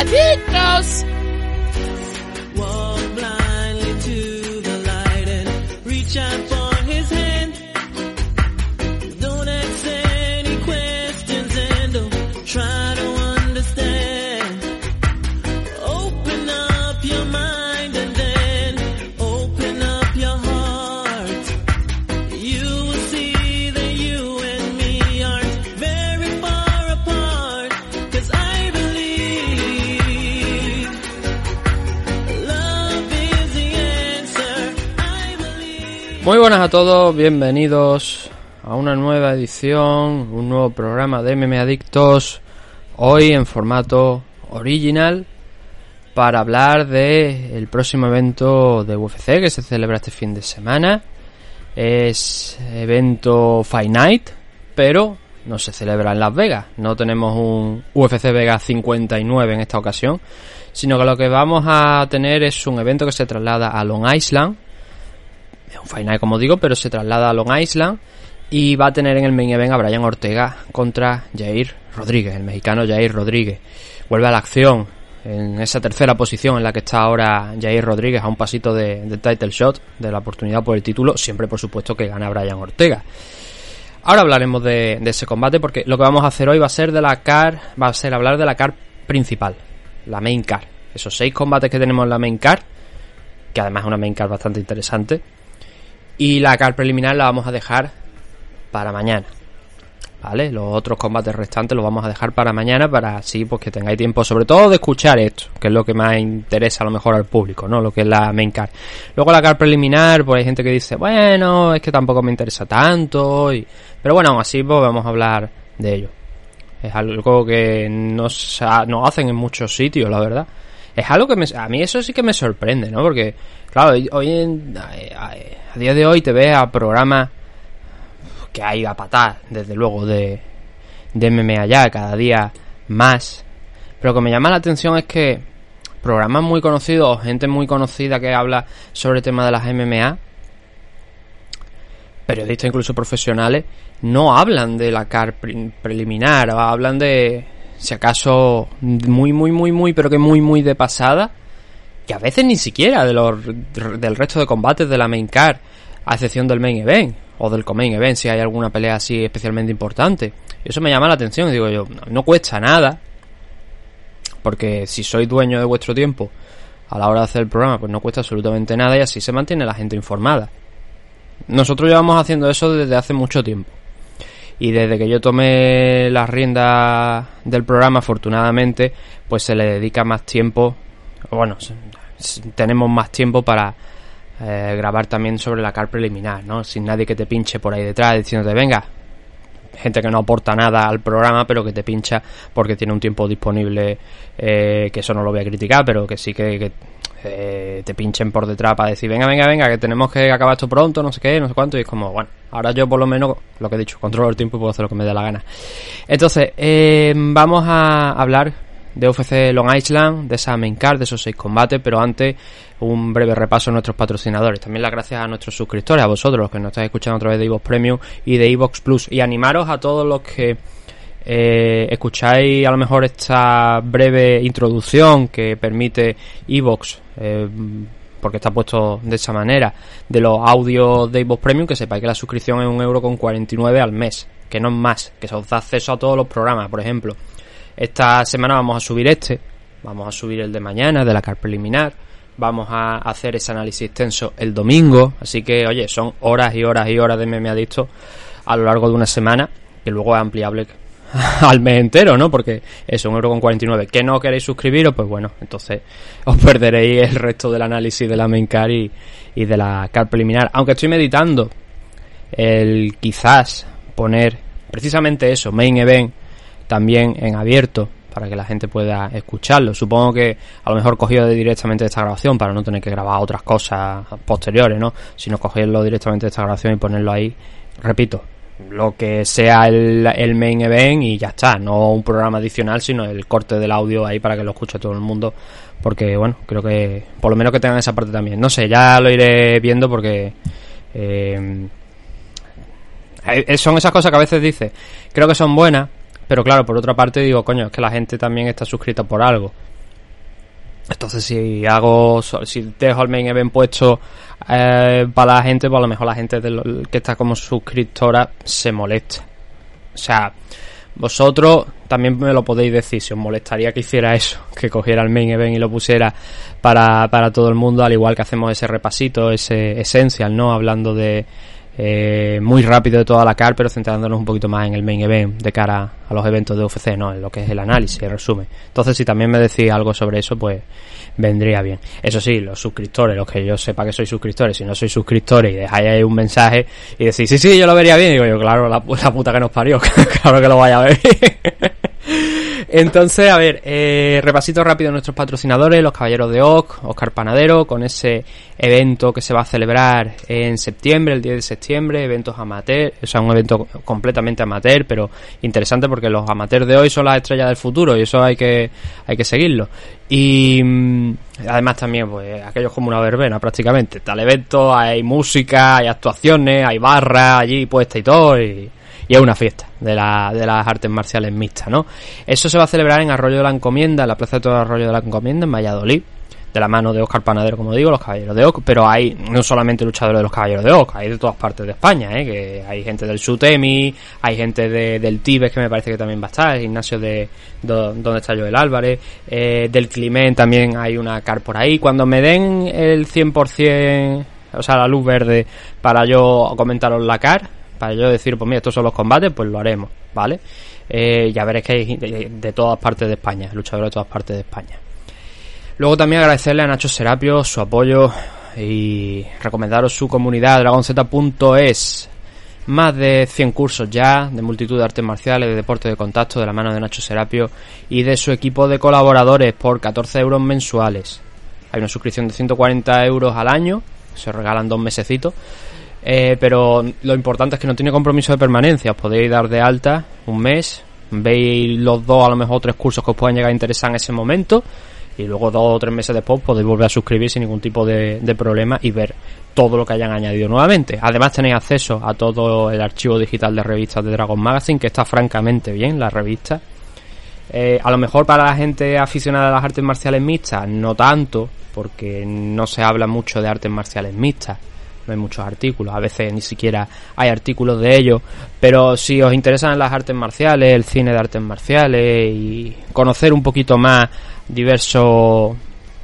Adictos. Muy buenas a todos, bienvenidos a una nueva edición, un nuevo programa de MM Adictos, hoy en formato original para hablar de el próximo evento de UFC que se celebra este fin de semana. Es evento Fight Night, pero no se celebra en Las Vegas. No tenemos un UFC Vegas 59 en esta ocasión, sino que lo que vamos a tener es un evento que se traslada a Long Island, es un Night, como digo, pero se traslada a Long Island y va a tener en el main event a Brian Ortega contra Jair Rodríguez, el mexicano Jair Rodríguez. Vuelve a la acción en esa tercera posición en la que está ahora Jair Rodríguez a un pasito de, title shot, de la oportunidad por el título, siempre por supuesto que gana Brian Ortega. Ahora hablaremos de, de ese combate porque lo que vamos a hacer hoy va a ser de la car, va a ser hablar de la car principal, la main car. Esos seis combates que tenemos en la main car, que además es una main car bastante interesante. Y la car preliminar la vamos a dejar para mañana. ¿Vale? Los otros combates restantes los vamos a dejar para mañana para así pues que tengáis tiempo sobre todo de escuchar esto, que es lo que más interesa a lo mejor al público, ¿no? Lo que es la main card. Luego la car preliminar, pues hay gente que dice, bueno, es que tampoco me interesa tanto, y... pero bueno, aún así pues vamos a hablar de ello. Es algo que no, se ha- no hacen en muchos sitios, la verdad. Es algo que me, a mí eso sí que me sorprende, ¿no? Porque, claro, hoy- a, día de hoy te ves a programas que hay a patar, desde luego, de, de MMA ya, cada día más. Pero lo que me llama la atención es que programas muy conocidos, gente muy conocida que habla sobre el tema de las MMA, periodistas incluso profesionales, no hablan de la CAR pre- preliminar, hablan de, si acaso, muy, muy, muy, muy, pero que muy, muy de pasada, que a veces ni siquiera de los, del resto de combates de la main card, a excepción del main event, o del co-main event, si hay alguna pelea así especialmente importante. Y eso me llama la atención, y digo yo, no, no cuesta nada, porque si sois dueño de vuestro tiempo a la hora de hacer el programa, pues no cuesta absolutamente nada y así se mantiene la gente informada. Nosotros llevamos haciendo eso desde hace mucho tiempo. Y desde que yo tomé las riendas del programa, afortunadamente, pues se le dedica más tiempo. Bueno, tenemos más tiempo para eh, grabar también sobre la car preliminar, ¿no? Sin nadie que te pinche por ahí detrás diciéndote, venga, gente que no aporta nada al programa, pero que te pincha porque tiene un tiempo disponible, eh, que eso no lo voy a criticar, pero que sí que, eh, te pinchen por detrás para decir, venga, venga, venga, que tenemos que acabar esto pronto, no sé qué, no sé cuánto, y es como, bueno, ahora yo por lo menos, lo que he dicho, controlo el tiempo y puedo hacer lo que me dé la gana. Entonces, eh, vamos a hablar de UFC Long Island, de esa main card, de esos seis combates, pero antes un breve repaso a nuestros patrocinadores. También las gracias a nuestros suscriptores, a vosotros, los que nos estáis escuchando a través de Evox Premium y de Evox Plus. Y animaros a todos los que eh, escucháis a lo mejor esta breve introducción que permite Evox, eh, porque está puesto de esa manera, de los audios de Evox Premium, que sepáis que la suscripción es un euro con 49 al mes, que no es más, que se os da acceso a todos los programas, por ejemplo. Esta semana vamos a subir este, vamos a subir el de mañana, de la car preliminar, vamos a hacer ese análisis extenso el domingo, así que oye, son horas y horas y horas de meme adicto a lo largo de una semana, que luego es ampliable al mes entero, ¿no? Porque eso, un euro con 49. ¿Que no queréis suscribiros? Pues bueno, entonces os perderéis el resto del análisis de la main car y, y de la car preliminar. Aunque estoy meditando el quizás poner precisamente eso, main event, también en abierto para que la gente pueda escucharlo. Supongo que a lo mejor cogido directamente de esta grabación para no tener que grabar otras cosas posteriores, ¿no? Sino cogerlo directamente de esta grabación y ponerlo ahí, repito, lo que sea el, el main event y ya está, no un programa adicional, sino el corte del audio ahí para que lo escuche todo el mundo, porque bueno, creo que por lo menos que tengan esa parte también. No sé, ya lo iré viendo porque eh, eh, son esas cosas que a veces dice, creo que son buenas, pero claro, por otra parte digo, coño, es que la gente también está suscrita por algo. Entonces si hago, si dejo el main event puesto eh, para la gente, pues a lo mejor la gente que está como suscriptora se molesta. O sea, vosotros también me lo podéis decir si os molestaría que hiciera eso, que cogiera el main event y lo pusiera para, para todo el mundo, al igual que hacemos ese repasito, ese essential, ¿no? Hablando de eh, muy rápido de toda la car, pero centrándonos un poquito más en el main event de cara a los eventos de UFC, ¿no? En lo que es el análisis, el resumen. Entonces, si también me decís algo sobre eso, pues vendría bien. Eso sí, los suscriptores, los que yo sepa que sois suscriptores, si no sois suscriptores y dejáis ahí un mensaje y decís, sí, sí, yo lo vería bien, digo yo, claro, la, la puta que nos parió, claro que lo vaya a ver. Entonces, a ver, eh, repasito rápido de nuestros patrocinadores, los Caballeros de Oc, Oscar Panadero, con ese evento que se va a celebrar en septiembre, el 10 de septiembre, eventos amateur, o sea, un evento completamente amateur, pero interesante porque los amateurs de hoy son las estrellas del futuro y eso hay que, hay que seguirlo. Y mm, además también, pues, aquello es como una verbena prácticamente. Tal evento, hay música, hay actuaciones, hay barra allí puesta y todo, y, y es una fiesta de, la, de las artes marciales mixtas, ¿no? Eso se va a celebrar en Arroyo de la Encomienda, en la Plaza de todo Arroyo de la Encomienda, en Valladolid, de la mano de Oscar Panadero, como digo, los Caballeros de Oc, pero hay no solamente luchadores de los Caballeros de Oc, hay de todas partes de España, ¿eh? que hay gente del Sutemi, hay gente de, del Tibes que me parece que también va a estar, el gimnasio de do- donde está Joel Álvarez, eh, del Climent también hay una car por ahí, cuando me den el 100%, o sea, la luz verde para yo comentaros la car, para yo decir, pues mira, estos son los combates, pues lo haremos, ¿vale? Eh, ya veréis que hay de, todas partes de España, luchadores de todas partes de España. Luego también agradecerle a Nacho Serapio su apoyo y recomendaros su comunidad dragonz.es. Más de 100 cursos ya de multitud de artes marciales, de deporte de contacto de la mano de Nacho Serapio y de su equipo de colaboradores por 14 euros mensuales. Hay una suscripción de 140 euros al año, se regalan dos mesecitos. Eh, pero lo importante es que no tiene compromiso de permanencia. Os podéis dar de alta un mes, veis los dos, a lo mejor tres cursos que os puedan llegar a interesar en ese momento. Y luego dos o tres meses después podéis volver a suscribir sin ningún tipo de, problema y ver todo lo que hayan añadido nuevamente. Además tenéis acceso a todo el archivo digital de revistas de Dragon Magazine, que está francamente bien, la revista. Eh, a lo mejor para la gente aficionada a las artes marciales mixtas, no tanto, porque no se habla mucho de artes marciales mixtas. No hay muchos artículos, a veces ni siquiera hay artículos de ello. Pero si os interesan las artes marciales, el cine de artes marciales y conocer un poquito más diversos,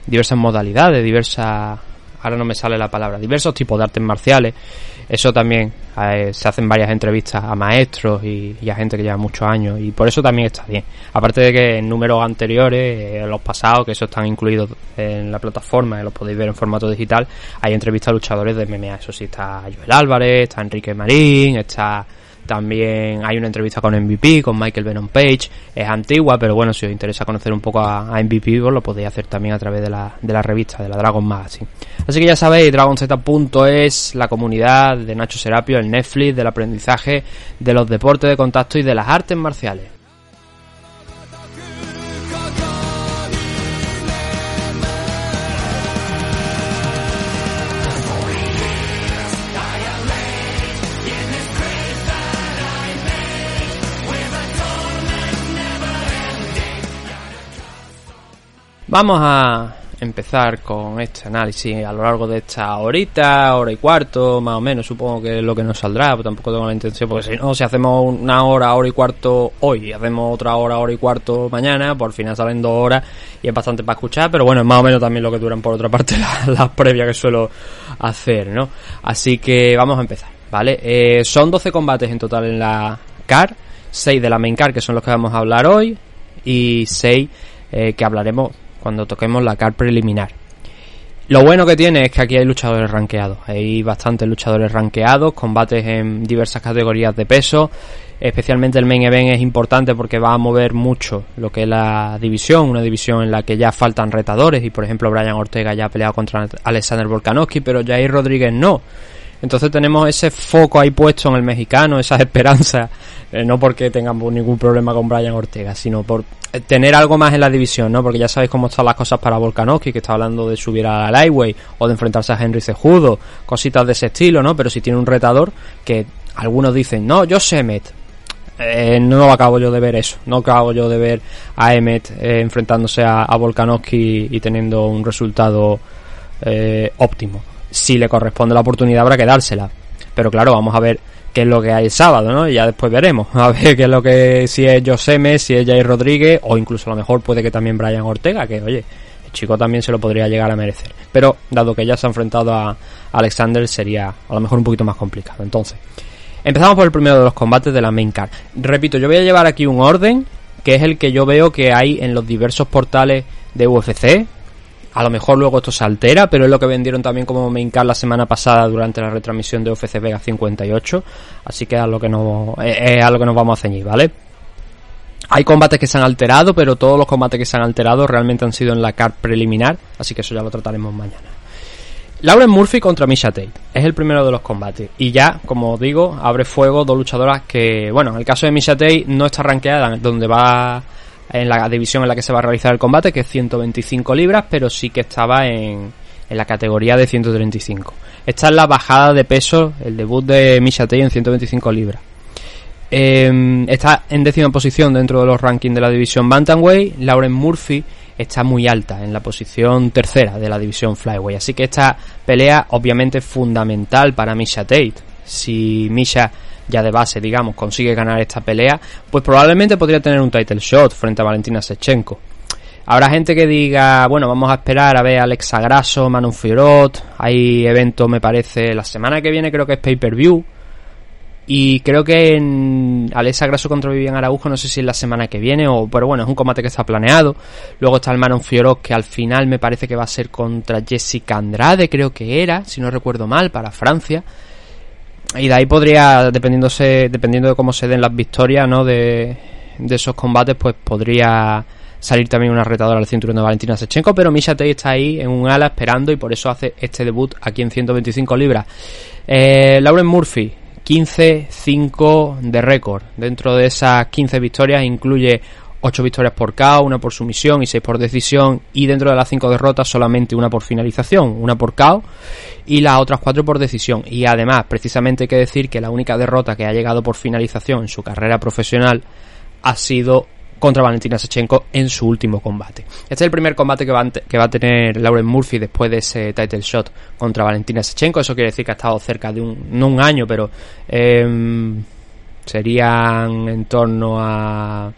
diversas modalidades, diversas, ahora no me sale la palabra, diversos tipos de artes marciales, eso también eh, se hacen varias entrevistas a maestros y, a gente que lleva muchos años y por eso también está bien. Aparte de que en números anteriores, eh, los pasados, que eso están incluidos en la plataforma, y los podéis ver en formato digital, hay entrevistas a luchadores de MMA. Eso sí, está Joel Álvarez, está Enrique Marín, está también hay una entrevista con MVP, con Michael Venom Page. Es antigua, pero bueno, si os interesa conocer un poco a, MVP, pues lo podéis hacer también a través de la, de la revista, de la Dragon Magazine. Así que ya sabéis, DragonZ.es, la comunidad de Nacho Serapio, el Netflix del aprendizaje de los deportes de contacto y de las artes marciales. Vamos a empezar con este análisis a lo largo de esta horita, hora y cuarto, más o menos, supongo que es lo que nos saldrá, pero tampoco tengo la intención, porque si no, si hacemos una hora, hora y cuarto hoy, y hacemos otra hora, hora y cuarto mañana, por final salen dos horas y es bastante para escuchar, pero bueno, es más o menos también lo que duran por otra parte las, previas que suelo hacer, ¿no? Así que vamos a empezar, ¿vale? Eh, son 12 combates en total en la CAR 6 de la main card, que son los que vamos a hablar hoy, y 6 eh, que hablaremos cuando toquemos la card preliminar. Lo bueno que tiene es que aquí hay luchadores rankeados. Hay bastantes luchadores rankeados, combates en diversas categorías de peso. Especialmente el main event es importante porque va a mover mucho lo que es la división, una división en la que ya faltan retadores y por ejemplo Brian Ortega ya ha peleado contra Alexander Volkanovski, pero Jair Rodríguez no. Entonces tenemos ese foco ahí puesto en el mexicano, esas esperanzas, eh, no porque tengamos ningún problema con Brian Ortega, sino por eh, tener algo más en la división, ¿no? Porque ya sabéis cómo están las cosas para Volkanovski, que está hablando de subir a la o de enfrentarse a Henry Cejudo, cositas de ese estilo, ¿no? Pero si tiene un retador que algunos dicen, no, yo sé Met. Eh, no acabo yo de ver eso, no acabo yo de ver a Emmet eh, enfrentándose a, Volkanovski y teniendo un resultado óptimo. Si le corresponde la oportunidad habrá que dársela. Pero claro, vamos a ver qué es lo que hay el sábado, ¿no? Y ya después veremos. A ver qué es lo que, si es Joseme, si es Jair Rodríguez, o incluso a lo mejor puede que también Brian Ortega, que oye, el chico también se lo podría llegar a merecer. Pero dado que ya se ha enfrentado a Alexander, sería a lo mejor un poquito más complicado. Entonces, empezamos por el primero de los combates de la main card. Repito, yo voy a llevar aquí un orden, que es el que yo veo que hay en los diversos portales de UFC, a lo mejor luego esto se altera, pero es lo que vendieron también como main card la semana pasada durante la retransmisión de UFC Vega 58. Así que es a lo que nos, es a lo que nos vamos a ceñir, ¿vale? Hay combates que se han alterado, pero todos los combates que se han alterado realmente han sido en la card preliminar, así que eso ya lo trataremos mañana. Lauren Murphy contra Misha Tate es el primero de los combates y ya, como digo, abre fuego dos luchadoras que, bueno, en el caso de Misha Tate no está rankeada donde va en la división en la que se va a realizar el combate, que es 125 libras, pero sí que estaba en, en la categoría de 135. Esta es la bajada de peso, el debut de Misha Tate en 125 libras. Eh, está en décima posición dentro de los rankings de la división Bantamweight. Lauren Murphy está muy alta en la posición tercera de la división Flyweight. Así que esta pelea obviamente fundamental para Misha Tate. Si Misha ya de base, digamos, consigue ganar esta pelea, pues probablemente podría tener un title shot frente a Valentina Sechenko. Habrá gente que diga, bueno, vamos a esperar a ver a Alexa Grasso, Manon Fiorot, hay evento, me parece, la semana que viene creo que es pay-per-view, y creo que en Alexa Grasso contra Vivian Araujo, no sé si es la semana que viene, o pero bueno, es un combate que está planeado. Luego está el Manon Fiorot, que al final me parece que va a ser contra Jessica Andrade, creo que era, si no recuerdo mal, para Francia. Y de ahí podría, dependiéndose, dependiendo de cómo se den las victorias, ¿no? De, de esos combates, pues podría salir también una retadora al cinturón de Valentina Sechenko, pero Misha Tate está ahí en un ala esperando y por eso hace este debut aquí en 125 libras. Eh, Lauren Murphy, 15-5 de récord. Dentro de esas 15 victorias incluye 8 victorias por KO, una por sumisión y 6 por decisión. Y dentro de las 5 derrotas solamente una por finalización, una por KO y las otras 4 por decisión. Y además, precisamente hay que decir que la única derrota que ha llegado por finalización en su carrera profesional ha sido contra Valentina Sechenko en su último combate. Este es el primer combate que va, a, que va a tener Lauren Murphy después de ese title shot contra Valentina Sechenko. Eso quiere decir que ha estado cerca de un, no un año, pero eh, serían en torno a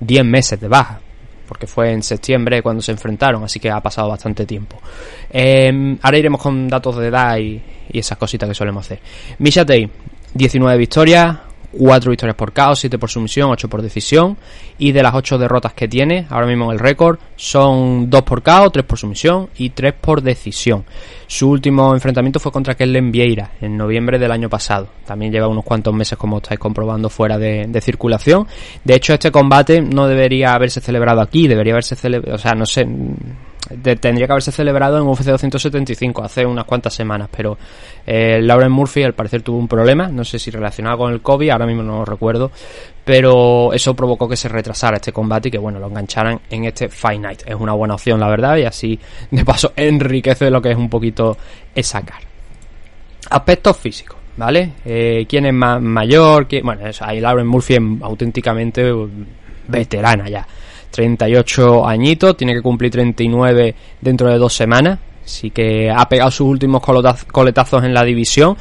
10 meses de baja. Porque fue en septiembre cuando se enfrentaron, así que ha pasado bastante tiempo. Eh, ahora iremos con datos de edad y, esas cositas que solemos hacer. Misha Tate, 19 victorias, 4 victorias por KO, 7 por sumisión, 8 por decisión. Y de las 8 derrotas que tiene, ahora mismo en el récord, son 2 por KO, 3 por sumisión y 3 por decisión. Su último enfrentamiento fue contra Kellen Vieira en noviembre del año pasado. También lleva unos cuantos meses, como estáis comprobando, fuera de, de circulación. De hecho, este combate no debería haberse celebrado aquí, debería haberse celebrado, o sea, no sé tendría que haberse celebrado en UFC 275 hace unas cuantas semanas, pero eh, Lauren Murphy al parecer tuvo un problema, no sé si relacionado con el COVID, ahora mismo no lo recuerdo, pero eso provocó que se retrasara este combate y que bueno, lo engancharan en este Fight Night. Es una buena opción, la verdad, y así de paso enriquece lo que es un poquito esa cara. Aspectos físicos. ¿Vale? Eh, ¿Quién es más mayor? Bueno, ahí Lauren Murphy es auténticamente veterana ya. 38 añitos, tiene que cumplir 39 dentro de dos semanas, así que ha pegado sus últimos coletazos en la división.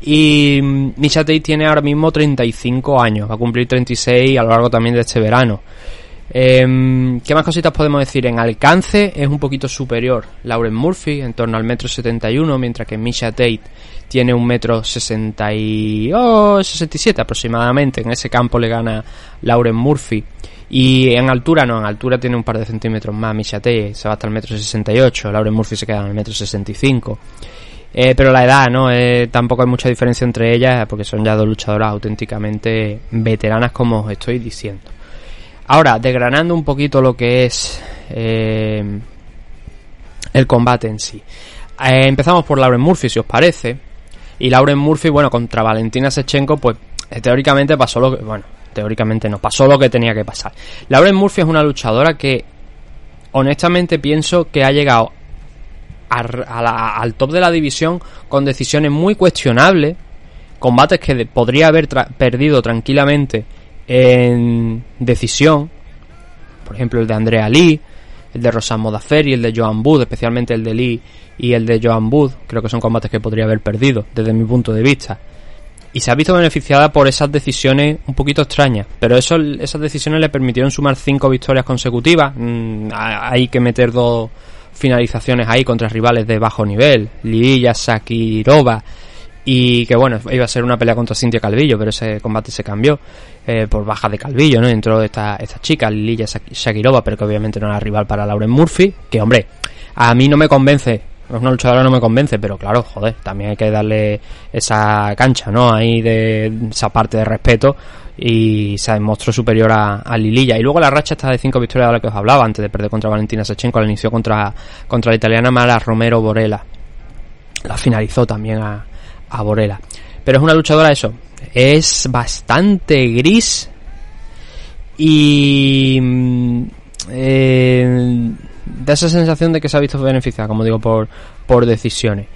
Y Misha Tate tiene ahora mismo 35 años, va a cumplir 36 a lo largo también de este verano. Em, ¿Qué más cositas podemos decir? En alcance es un poquito superior Lauren Murphy, en torno al metro 71, mientras que Misha Tate tiene un metro 60 y... oh, 67 aproximadamente. En ese campo le gana Lauren Murphy. Y en altura no, en altura tiene un par de centímetros más Misha Tate, se va hasta el metro 68, Lauren Murphy se queda en el metro 65. Eh, pero la edad, ¿no? Eh, tampoco hay mucha diferencia entre ellas porque son ya dos luchadoras auténticamente veteranas como os estoy diciendo. Ahora, desgranando un poquito lo que es eh, el combate en sí. Eh, empezamos por Lauren Murphy, si os parece. Y Lauren Murphy, bueno, contra Valentina Sechenko, pues eh, teóricamente pasó lo que... Bueno, teóricamente no, pasó lo que tenía que pasar. Lauren Murphy es una luchadora que honestamente pienso que ha llegado a- al top de la división con decisiones muy cuestionables, combates que podría haber perdido tranquilamente en decisión, por ejemplo el de Andrea Lee, el de Rosan Modafferi, el de Joan Booth, especialmente el de Lee y el de Joan Booth, creo que son combates que podría haber perdido desde mi punto de vista. Y se ha visto beneficiada por esas decisiones un poquito extrañas, pero eso, esas decisiones le permitieron sumar cinco victorias consecutivas. Mm, ha- hay que meter dos finalizaciones ahí contra rivales de bajo nivel, Liya Sakirova, y que bueno, iba a ser una pelea contra Cintia Calvillo, pero ese combate se cambió eh, por baja de Calvillo, ¿no? Entró esta, esta chica, Lilia Shakirova, pero que obviamente no era rival para Lauren Murphy, que hombre, a mí no me convence, una luchadora no me convence, pero claro, joder, también hay que darle esa cancha, ¿no? Ahí de esa parte de respeto y se demostró superior a, a Lililla. Y luego la racha está de cinco victorias de la que os hablaba antes de perder contra Valentina Sechenko, la inició contra, contra la italiana Mara Romero Borella. La finalizó también a, a Borella. Pero es una luchadora, eso, es bastante gris y mm, eh, da esa sensación de que se ha visto beneficiada, como digo, por, por decisiones.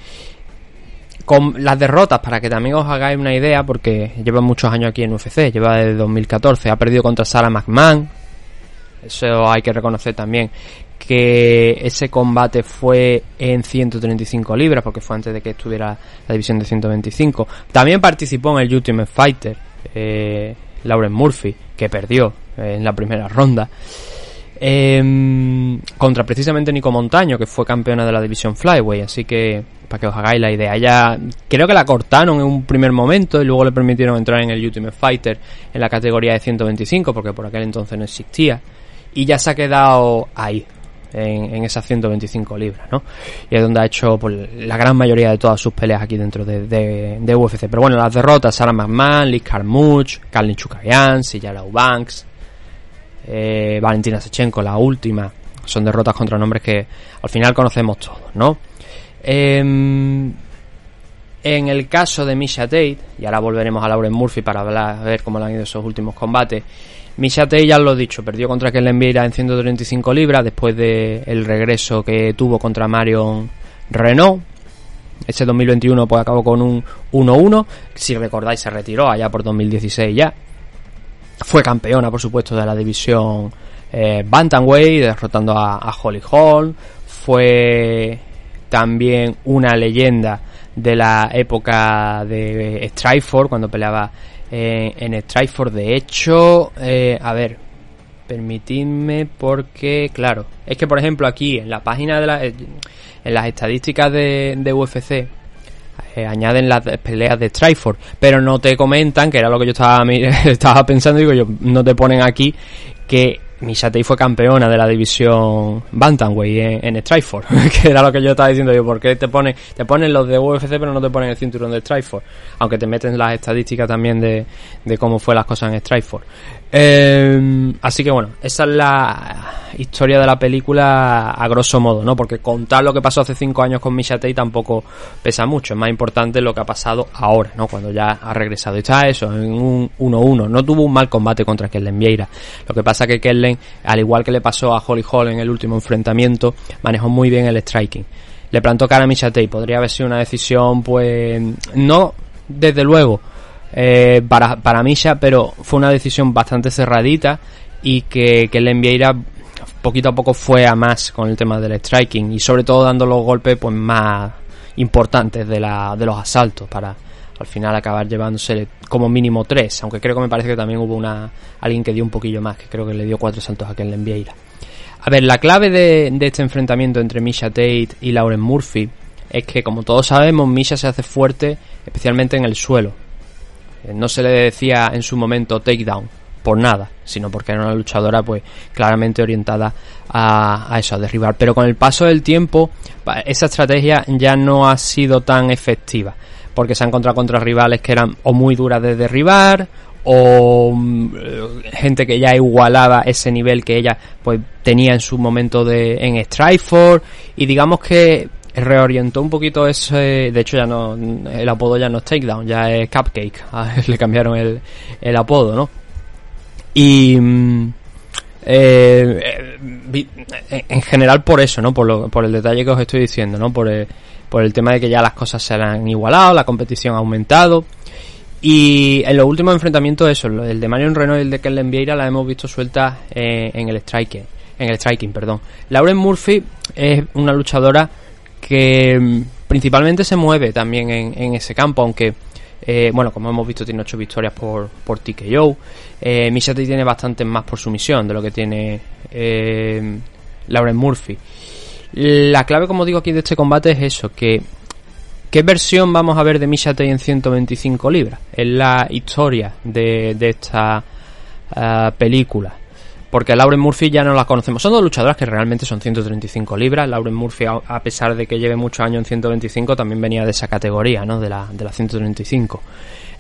Con las derrotas, para que también os hagáis una idea, porque lleva muchos años aquí en UFC, lleva desde 2014, ha perdido contra Sarah McMahon, eso hay que reconocer también que ese combate fue en 135 libras porque fue antes de que estuviera la división de 125 también participó en el Ultimate Fighter eh, Lauren Murphy que perdió eh, en la primera ronda Em, contra precisamente Nico Montaño que fue campeona de la división Flyway así que para que os hagáis la idea ella creo que la cortaron en un primer momento y luego le permitieron entrar en el Ultimate Fighter en la categoría de 125 porque por aquel entonces no existía y ya se ha quedado ahí en, en esas 125 libras, ¿no? Y es donde ha hecho pues, la gran mayoría de todas sus peleas aquí dentro de, UFC. Pero bueno, las derrotas, Sarah McMahon, Liz Carmouche, Kalin Chukayan, Silla Banks, eh, Valentina Sechenko, la última, son derrotas contra nombres que al final conocemos todos, ¿no? Em, en el caso de Misha Tate, y ahora volveremos a Lauren Murphy para hablar, ver cómo le han ido esos últimos combates. Misha Tate, ya lo he dicho, perdió contra Kellen Vieira en 135 libras después del el regreso que tuvo contra Marion Renault. Ese 2021 pues acabó con un 1-1. Si recordáis, se retiró allá por 2016 ya. Fue campeona, por supuesto, de la división eh, Bantamweight, derrotando a, Holly Holm. Fue también una leyenda de la época de Strikeforce, cuando peleaba eh, en Strikeforce. De hecho, eh, a ver, permitidme porque, claro, es que por ejemplo aquí en la página de la, eh, en las estadísticas de UFC eh, añaden las peleas de Strikeforce, pero no te comentan, que era lo que yo estaba, pensando, digo yo, no te ponen aquí que Misha Tate fue campeona de la división Bantamweight en, en Strikeforce, que era lo que yo estaba diciendo yo, ¿por qué te ponen, te ponen los de UFC pero no te ponen el cinturón de Strikeforce? Aunque te meten las estadísticas también de, de cómo fue las cosas en Strikeforce. Eh, así que bueno, esa es la historia de la película a grosso modo, ¿no? Porque contar lo que pasó hace cinco años con Misha Tate tampoco pesa mucho. Es más importante lo que ha pasado ahora, ¿no? Cuando ya ha regresado. Y está eso, en un 1-1. No tuvo un mal combate contra Kellen Vieira. Lo que pasa que Kellen, al igual que le pasó a Holly Hall en el último enfrentamiento, manejó muy bien el striking. Le plantó cara a Misha Tate. Podría haber sido una decisión, pues, no desde luego eh, para, para Misha, pero fue una decisión bastante cerradita y que, que Len Vieira poquito a poco fue a más con el tema del striking y sobre todo dando los golpes pues más importantes de, la, de los asaltos para al final acabar llevándose como mínimo tres, aunque creo que me parece que también hubo una alguien que dio un poquillo más, que creo que le dio cuatro saltos a Ken Vieira. A ver, la clave de, de este enfrentamiento entre Misha Tate y Lauren Murphy es que, como todos sabemos, Misha se hace fuerte especialmente en el suelo. Eh, No se le decía en su momento takedown por nada, sino porque era una luchadora pues claramente orientada a, a eso, a derribar. Pero con el paso del tiempo, esa estrategia ya no ha sido tan efectiva, porque se ha encontrado contra rivales que eran o muy duras de derribar, o mm, eh, gente que ya igualaba ese nivel que ella pues tenía en su momento de en Strikeforce y digamos que reorientó un poquito ese de hecho ya no el apodo ya no es Takedown ya es Cupcake A él le cambiaron el, el apodo no y mm, eh, eh, en en general por eso no por lo, por el detalle que os estoy diciendo no por el, por el tema de que ya las cosas se han igualado la competición ha aumentado. Y en los últimos enfrentamientos, eso, el de Marion Renault y el de Kellen Vieira, la hemos visto sueltas eh, en el striking, en el striking, perdón. Lauren Murphy es una luchadora que mm, principalmente se mueve también en, ese campo, aunque eh, bueno, como hemos visto, tiene ocho victorias por, por TKO. Eh, tiene bastantes más por sumisión de lo que tiene eh, Lauren Murphy. La clave, como digo aquí, de este combate es eso, ¿Qué versión vamos a ver de Misha Tate en 125 libras? Es la historia de, de esta ah, película. Porque Lauren Murphy ya no la conocemos. Son dos luchadoras que realmente son 135 libras. Lauren Murphy, a pesar de que lleve muchos años en 125, también venía de esa categoría, ¿no? De la, de la 135.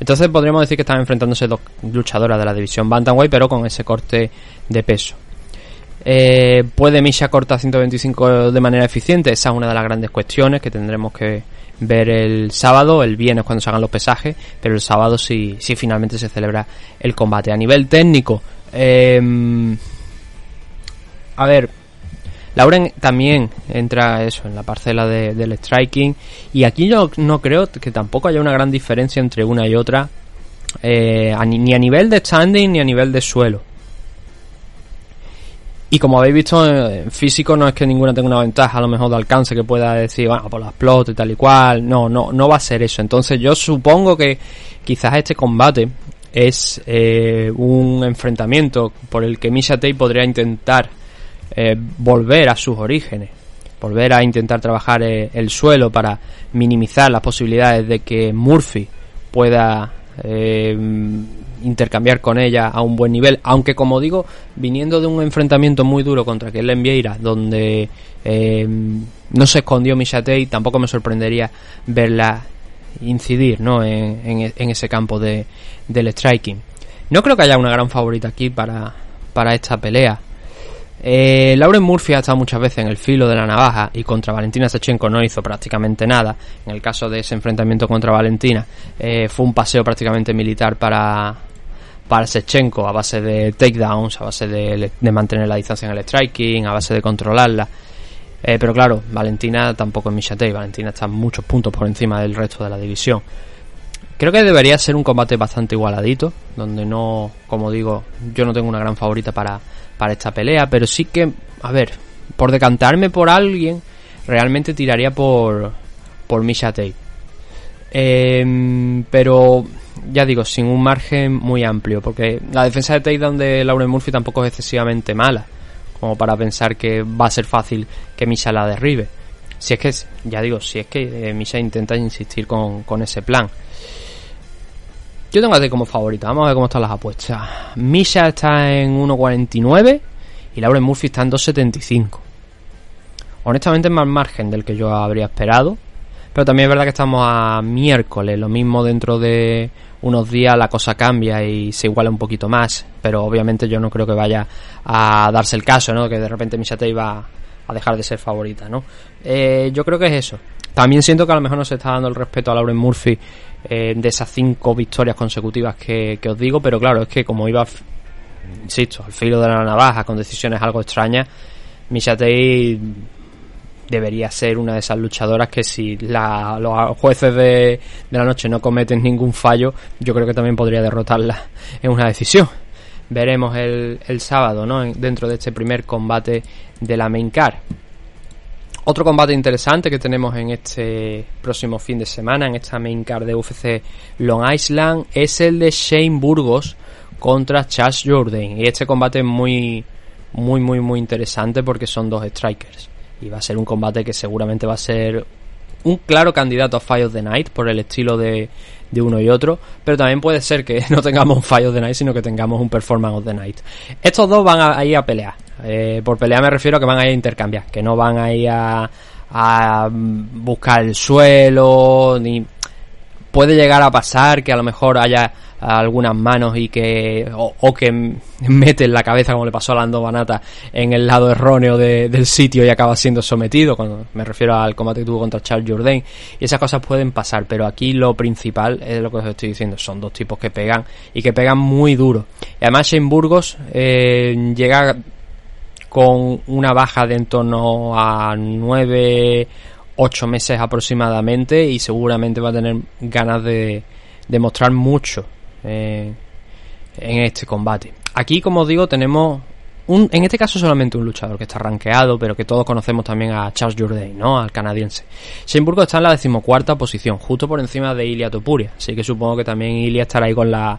Entonces podríamos decir que están enfrentándose dos luchadoras de la división Bantamweight, pero con ese corte de peso. Eh, ¿Puede Misha cortar 125 de manera eficiente? Esa es una de las grandes cuestiones que tendremos que ver el sábado. El viernes cuando se hagan los pesajes, pero el sábado sí, sí finalmente se celebra el combate. A nivel técnico, eh, a ver, Lauren también entra eso en la parcela de- del striking y aquí yo no creo que tampoco haya una gran diferencia entre una y otra eh, ni, a nivel de standing ni a nivel de suelo. Y como habéis visto, eh, en físico no es que ninguna tenga una ventaja a lo mejor de alcance que pueda decir, bueno, por la explota y tal y cual. No, no, no va a ser eso. Entonces yo supongo que quizás este combate es eh, un enfrentamiento por el que Misha podría intentar eh, volver a sus orígenes. Volver a intentar trabajar eh, el suelo para minimizar las posibilidades de que Murphy pueda eh, intercambiar con ella a un buen nivel, aunque como digo, viniendo de un enfrentamiento muy duro contra Kellen Vieira, donde no se escondió Misha tampoco me sorprendería verla incidir ¿no? en, en- en ese campo de, del striking. No creo que haya una gran favorita aquí para, para esta pelea. Eh, Lauren Murphy ha estado muchas veces en el filo de la navaja y contra Valentina Sechenko no hizo prácticamente nada. En el caso de ese enfrentamiento contra Valentina, eh, fue un paseo prácticamente militar para, para Sechenko a base de takedowns, a base de, de mantener la distancia en el striking, a base de controlarla. Eh, pero claro, Valentina tampoco es Misha Tate. Valentina está muchos puntos por encima del resto de la división. Creo que debería ser un combate bastante igualadito, donde no, como digo, yo no tengo una gran favorita para, para esta pelea, pero sí que, a ver, por decantarme por alguien, realmente tiraría por, por Misha Tate. Em, pero ya digo, sin un margen muy amplio, porque la defensa de takedown de Lauren Murphy tampoco es excesivamente mala, como para pensar que va a ser fácil que Misha la derribe. Si es que, ya digo, si es que eh, Misha intenta insistir con, con ese plan. Yo tengo a Tate como favorita, vamos a ver cómo están las apuestas. Misha está en 1.49 y Lauren Murphy está en 2.75. Honestamente es más margen del que yo habría esperado. Pero también es verdad que estamos a miércoles. Lo mismo dentro de unos días la cosa cambia y se iguala un poquito más. Pero obviamente yo no creo que vaya a darse el caso, ¿no? Que de repente Misha Tate va a dejar de ser favorita, ¿no? Eh, yo creo que es eso. También siento que a lo mejor no se está dando el respeto a Lauren Murphy eh, de esas cinco victorias consecutivas que, que os digo. Pero claro, es que como iba, insisto, al filo de la navaja con decisiones algo extrañas, Misha Tate debería ser una de esas luchadoras que si la- los jueces de, de la noche no cometen ningún fallo, yo creo que también podría derrotarla en una decisión. Veremos el, el sábado, ¿no? En- dentro de este primer combate de la main card. Otro combate interesante que tenemos en este próximo fin de semana, en esta main card de UFC Long Island, es el de Shane Burgos contra Chas Jordan. Y este combate es muy, muy, muy, muy interesante porque son dos strikers. Y va a ser un combate que seguramente va a ser un claro candidato a Fight of the Night por el estilo de, de uno y otro, pero también puede ser que no tengamos un Fight of the Night, sino que tengamos un Performance of the Night. Estos dos van a, ir a pelear. Eh, por pelear me refiero a que van a ir a intercambiar, que no van a ir a, a buscar el suelo, ni puede llegar a pasar que a lo mejor haya algunas manos y que o, que mete la cabeza como le pasó a Lando Banata en el lado erróneo del sitio y acaba siendo sometido cuando me refiero al combate que tuvo contra Charles Jourdain. Y esas cosas pueden pasar pero aquí lo principal es lo que os estoy diciendo. Son dos tipos que pegan y que pegan muy duro. Además Shane Burgos eh, llega con una baja de en torno a 9 8 meses aproximadamente y seguramente va a tener ganas de demostrar mucho en este combate. Aquí, como digo, tenemos un, en este caso solamente un luchador que está rankeado, pero que todos conocemos también a Charles Jourdain, ¿no? Al canadiense. Sheinburgo está en la decimocuarta posición, justo por encima de Ilia Topuria. Así que supongo que también Ilia estará ahí con la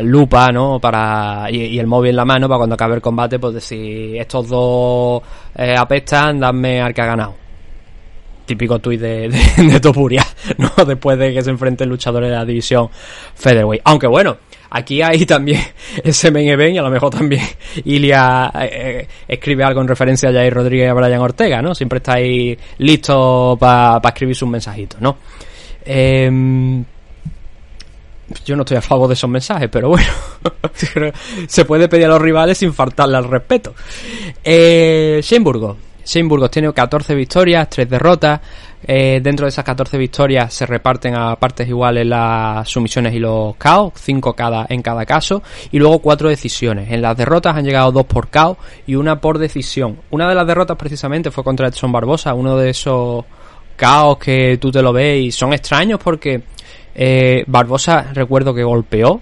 lupa, ¿no? Para, y, el móvil en la mano para cuando acabe el combate, pues decir, estos dos eh, apestan, dadme al que ha ganado típico tuit de, Topuria, ¿no? Después de que se enfrente el luchador de la división Featherweight. Aunque bueno, aquí hay también ese main event y a lo mejor también Ilia eh, eh, escribe algo en referencia a Jair Rodríguez y a Brian Ortega, ¿no? Siempre está ahí listo para escribir sus mensajitos, ¿no? Em, yo no estoy a favor de esos mensajes, pero bueno, se puede pedir a los rivales sin faltarle al respeto. Eh, Shane Burgos tiene 14 victorias, 3 derrotas. Eh, dentro de esas 14 victorias se reparten a partes iguales las sumisiones y los KO, 5 cada, en cada caso, y luego 4 decisiones. En las derrotas han llegado 2 por KO y una por decisión. Una de las derrotas precisamente fue contra Edson Barbosa, uno de esos caos que tú te lo ves y son extraños porque eh, Barbosa recuerdo que golpeó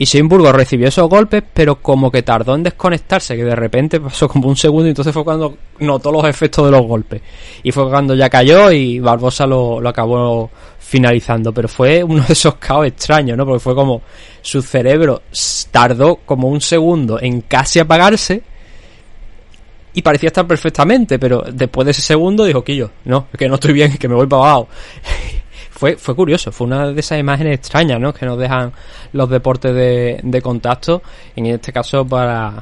y Simburgo recibió esos golpes, pero como que tardó en desconectarse, que de repente pasó como un segundo y entonces fue cuando notó los efectos de los golpes. Y fue cuando ya cayó y Barbosa lo, acabó finalizando. Pero fue uno de esos caos extraños, ¿no? Porque fue como su cerebro tardó como un segundo en casi apagarse y parecía estar perfectamente, pero después de ese segundo dijo, Quillo, no, que no estoy bien, que me voy para abajo fue, fue curioso, fue una de esas imágenes extrañas, ¿no? Que nos dejan los deportes de, de contacto, en este caso para,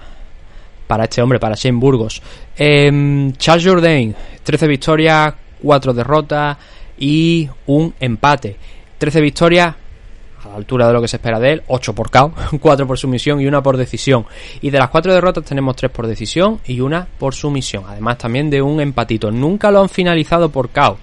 para este hombre, para Shane Burgos. Eh, Charles Jourdain, 13 victorias, 4 derrotas y un empate. 13 victorias, a la altura de lo que se espera de él, 8 por KO, 4 por sumisión y una por decisión. Y de las 4 derrotas tenemos 3 por decisión y una por sumisión. Además también de un empatito. Nunca lo han finalizado por KO.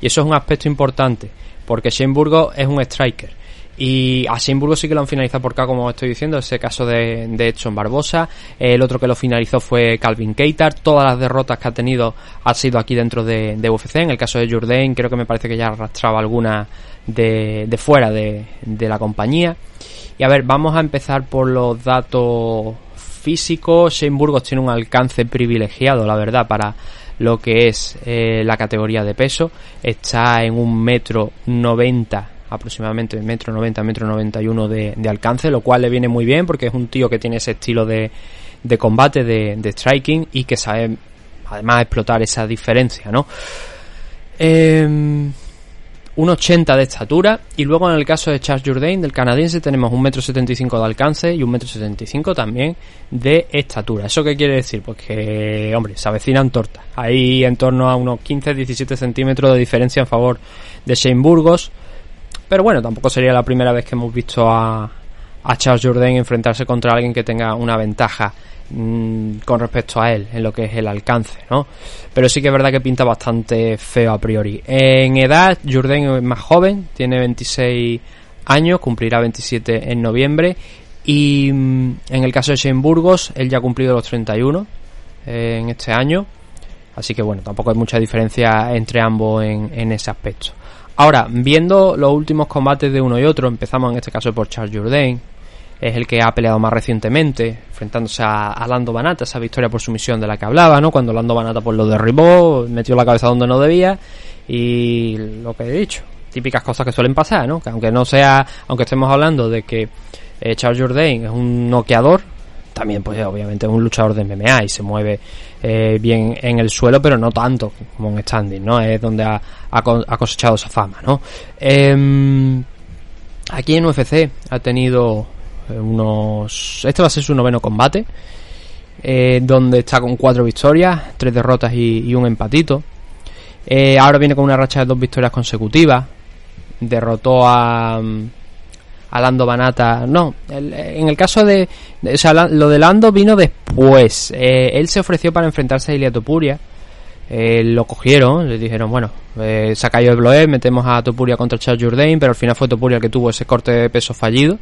Y eso es un aspecto importante porque Sheinburgo es un striker. Y a Sheinburgo sí que lo han finalizado por acá, como estoy diciendo, ese caso de, de Edson Barbosa. El otro que lo finalizó fue Calvin Keitar. Todas las derrotas que ha tenido ha sido aquí dentro de, de UFC. En el caso de Jourdain, creo que me parece que ya arrastraba alguna de, de fuera de, de la compañía. Y a ver, vamos a empezar por los datos físicos. Shane Burgos tiene un alcance privilegiado, la verdad, para lo que es eh, la categoría de peso. Está en un metro noventa aproximadamente metro noventa, metro noventa y uno de, alcance, lo cual le viene muy bien porque es un tío que tiene ese estilo de, de combate, de, de striking y que sabe además explotar esa diferencia, ¿no? Eh, un 80 de estatura y luego en el caso de Charles Jourdain del canadiense tenemos un metro 75 de alcance y un metro 75 también de estatura. ¿Eso qué quiere decir? Pues que, hombre, se avecinan tortas. Hay en torno a unos 15-17 centímetros de diferencia en favor de Shane Burgos. Pero bueno, tampoco sería la primera vez que hemos visto a, a Charles Jourdain enfrentarse contra alguien que tenga una ventaja Mm, con respecto a él en lo que es el alcance, ¿no? Pero sí que es verdad que pinta bastante feo a priori. En edad, Jourdain es más joven, tiene 26 años, cumplirá 27 en noviembre. Y mm, en el caso de Shane Burgos, él ya ha cumplido los 31 eh, en este año. Así que bueno, tampoco hay mucha diferencia entre ambos en, en, ese aspecto. Ahora, viendo los últimos combates de uno y otro, empezamos en este caso por Charles Jourdain, es el que ha peleado más recientemente, enfrentándose a, a Lando Banata, esa victoria por sumisión de la que hablaba, ¿no? Cuando Lando Banata pues lo derribó, metió la cabeza donde no debía y lo que he dicho, típicas cosas que suelen pasar, ¿no? Que aunque no sea, aunque estemos hablando de que eh, Charles Jourdain es un noqueador, también pues obviamente es un luchador de MMA y se mueve eh, bien en el suelo, pero no tanto como en standing, ¿no? Es donde ha, ha co- ha cosechado esa fama, ¿no? Em, aquí en UFC ha tenido unos... Este va a ser su noveno combate, eh, donde está con cuatro victorias, tres derrotas y, un empatito. Eh, ahora viene con una racha de dos victorias consecutivas. Derrotó a, a Lando Banata. No, en el caso de. lo de Lando vino después. Eh, él se ofreció para enfrentarse a Ilia Topuria. Eh, lo cogieron, le dijeron, bueno, eh, se ha caído el Bloed, metemos a Topuria contra Charles Jourdain, pero al final fue Topuria el que tuvo ese corte de peso fallido.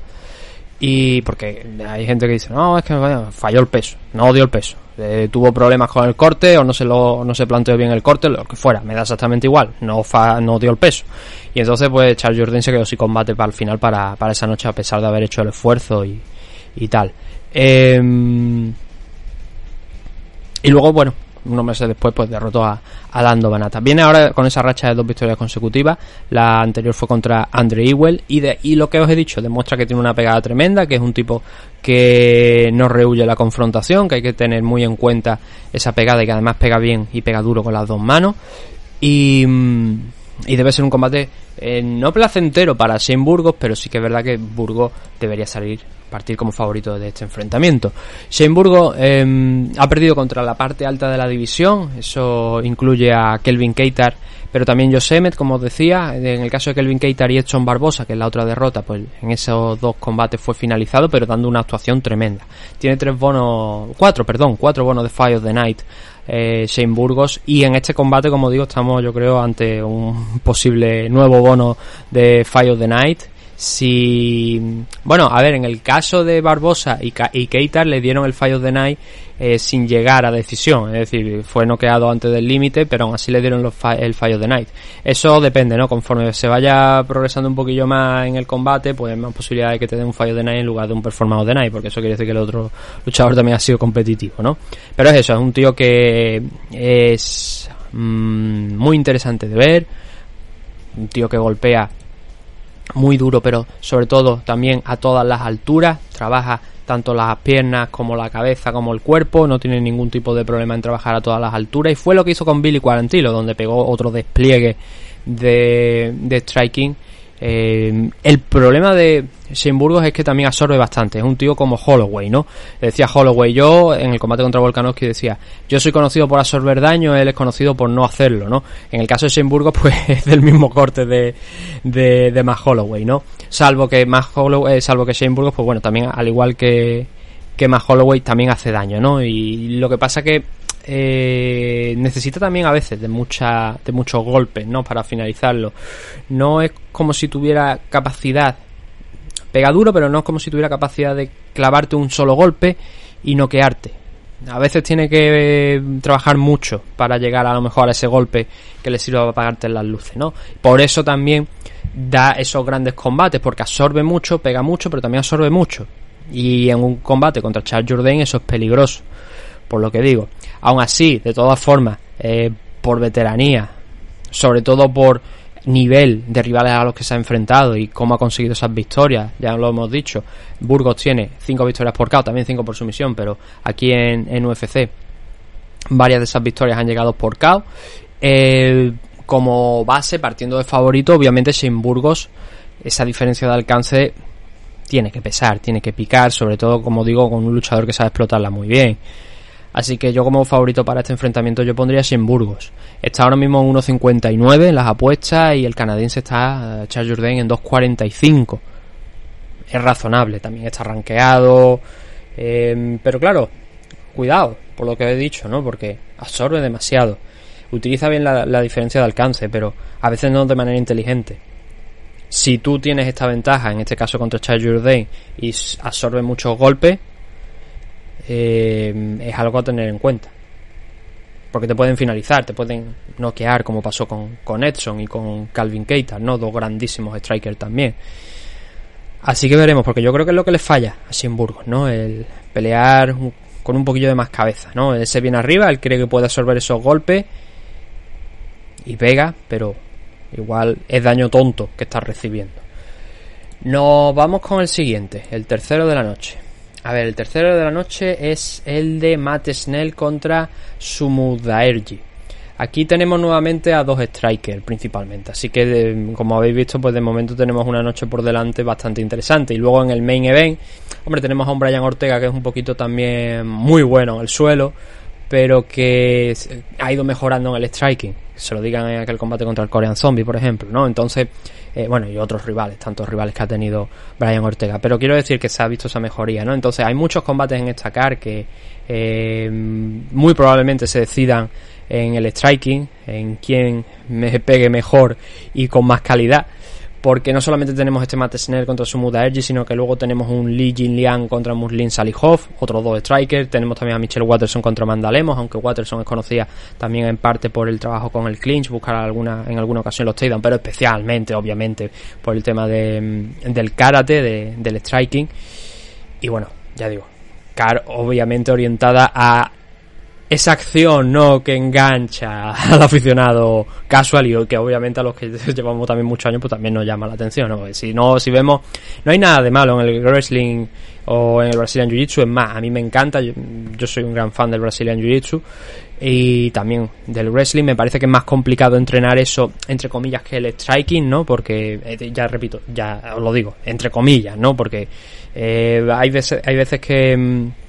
Y porque hay gente que dice, no, es que falló el peso, no dio el peso. Eh, tuvo problemas con el corte o no se lo no se planteó bien el corte, lo que fuera, me da exactamente igual, no fa- no dio el peso. Y entonces pues Charles Jourdain se quedó sin combate para el final para, para esa noche a pesar de haber hecho el esfuerzo y, y tal. Em, y luego, bueno, unos meses después, pues derrotó a, a Lando Banata. Viene ahora con esa racha de dos victorias consecutivas. La anterior fue contra Andre Ewell. Y, de, y lo que os he dicho, demuestra que tiene una pegada tremenda, que es un tipo que no rehuye la confrontación, que hay que tener muy en cuenta esa pegada y que además pega bien y pega duro con las dos manos. Y, mm, y debe ser un combate eh, no placentero para Shane Burgos, pero sí que es verdad que Burgos debería salir, partir como favorito de este enfrentamiento. Shane Burgos eh, ha perdido contra la parte alta de la división, eso incluye a Kelvin Keitar, pero también Josemet, como os decía, en el caso de Kelvin Keitar y Edson Barbosa, que es la otra derrota, pues en esos dos combates fue finalizado, pero dando una actuación tremenda. Tiene tres bonos, cuatro, perdón, cuatro bonos de Fire of the Night eh, Shane Burgos. Y en este combate como digo estamos yo creo ante un posible nuevo bono de Fire of the Night si bueno a ver en el caso de Barbosa y, y le dieron el of the Night eh, sin llegar a decisión. Es decir fue noqueado antes del límite pero aún así le dieron el of the Night eso depende no conforme se vaya progresando un poquillo más en el combate pues hay más posibilidad de que te den un of the Night en lugar de un Performance of the Night porque eso quiere decir que el otro luchador también ha sido competitivo no pero es eso es un tío que es mm, muy interesante de ver un tío que golpea muy duro, pero sobre todo también a todas las alturas. Trabaja tanto las piernas como la cabeza como el cuerpo. No tiene ningún tipo de problema en trabajar a todas las alturas. Y fue lo que hizo con Billy Quarantilo, donde pegó otro despliegue de, de striking. Eh, el problema de Shane Burgos es que también absorbe bastante. Es un tío como Holloway, ¿no? Decía Holloway, yo en el combate contra Volkanovski decía, yo soy conocido por absorber daño, él es conocido por no hacerlo, ¿no? En el caso de Shane Burgos, pues es del mismo corte de, de, Matt Holloway, ¿no? Salvo que Matt Holloway, eh, salvo que Shane Burgos, pues bueno, también al igual que, que Matt Holloway también hace daño, ¿no? Y lo que pasa que eh, necesita también a veces de mucha de muchos golpes no para finalizarlo. No es como si tuviera capacidad pega duro pero no es como si tuviera capacidad de clavarte un solo golpe y noquearte. A veces tiene que eh, trabajar mucho para llegar a lo mejor a ese golpe que le sirva para apagarte las luces no por eso también da esos grandes combates porque absorbe mucho pega mucho pero también absorbe mucho. Y en un combate contra Charles Jourdain eso es peligroso por lo que digo. Aún así, de todas formas, por veteranía, sobre todo por nivel de rivales a los que se ha enfrentado y cómo ha conseguido esas victorias, ya lo hemos dicho, Burgos tiene 5 victorias por KO, también 5 por sumisión, pero aquí en, en UFC varias de esas victorias han llegado por KO. Eh, como base, partiendo de favorito, obviamente sin Burgos, esa diferencia de alcance tiene que pesar, tiene que picar, sobre todo, como digo, con un luchador que sabe explotarla muy bien. Así que yo como favorito para este enfrentamiento yo pondría Shane Burgos. Está ahora mismo en 1.59 en las apuestas y el canadiense está, eh, Charles Jourdain, en 2.45. Es razonable, también está rankeado. eh, pero claro, cuidado, por lo que he dicho, ¿no? Porque absorbe demasiado. Utiliza bien la, la diferencia de alcance, pero a veces no de manera inteligente. Si tú tienes esta ventaja, en este caso contra Charles Jourdain, y absorbe muchos golpes, eh, es algo a tener en cuenta. Porque te pueden finalizar, te pueden noquear, como pasó con, con Edson y con Calvin Keita, ¿no? Dos grandísimos strikers también. Así que veremos, porque yo creo que es lo que le falla a Simburgos, ¿no? El pelear con un poquillo de más cabeza, ¿no? Él se viene arriba, él cree que puede absorber esos golpes y pega, pero igual es daño tonto que está recibiendo. Nos vamos con el siguiente, el tercero de la noche. A ver, el tercero de la noche es el de Matt Snell contra Sumudaerji. Aquí tenemos nuevamente a dos strikers principalmente, así que como habéis visto, pues de momento tenemos una noche por delante bastante interesante. Y luego en el main event, hombre, tenemos a un Brian Ortega que es un poquito también muy bueno en el suelo, pero que ha ido mejorando en el striking. Se lo digan en aquel combate contra el Korean Zombie, por ejemplo, ¿no? Entonces, eh, bueno, y otros rivales, tantos rivales que ha tenido Brian Ortega. Pero quiero decir que se ha visto esa mejoría, ¿no? Entonces, hay muchos combates en esta car que eh, muy probablemente se decidan en el striking, en quién me pegue mejor y con más calidad. Porque no solamente tenemos este Matt Snell contra Sumuda Ergi, sino que luego tenemos un Lee Jin Liang contra Muslin Salihov, otros dos strikers. Tenemos también a Michelle Watterson contra Amanda Lemos, aunque Watterson es conocida también en parte por el trabajo con el clinch, buscar alguna, en alguna ocasión los takedown, pero especialmente, obviamente, por el tema de, mm, del karate, de- del striking. Y bueno, ya digo, Car obviamente orientada a esa acción no que engancha al aficionado casual y que obviamente a los que llevamos también muchos años pues también nos llama la atención ¿no? Si no si vemos no hay nada de malo en el wrestling o en el Brazilian Jiu Jitsu es más a mí me encanta yo, yo soy un gran fan del Brazilian Jiu Jitsu y también del wrestling me parece que es más complicado entrenar eso entre comillas que el striking no porque eh, ya repito ya os lo digo entre comillas no porque eh, hay veces hay veces que mm,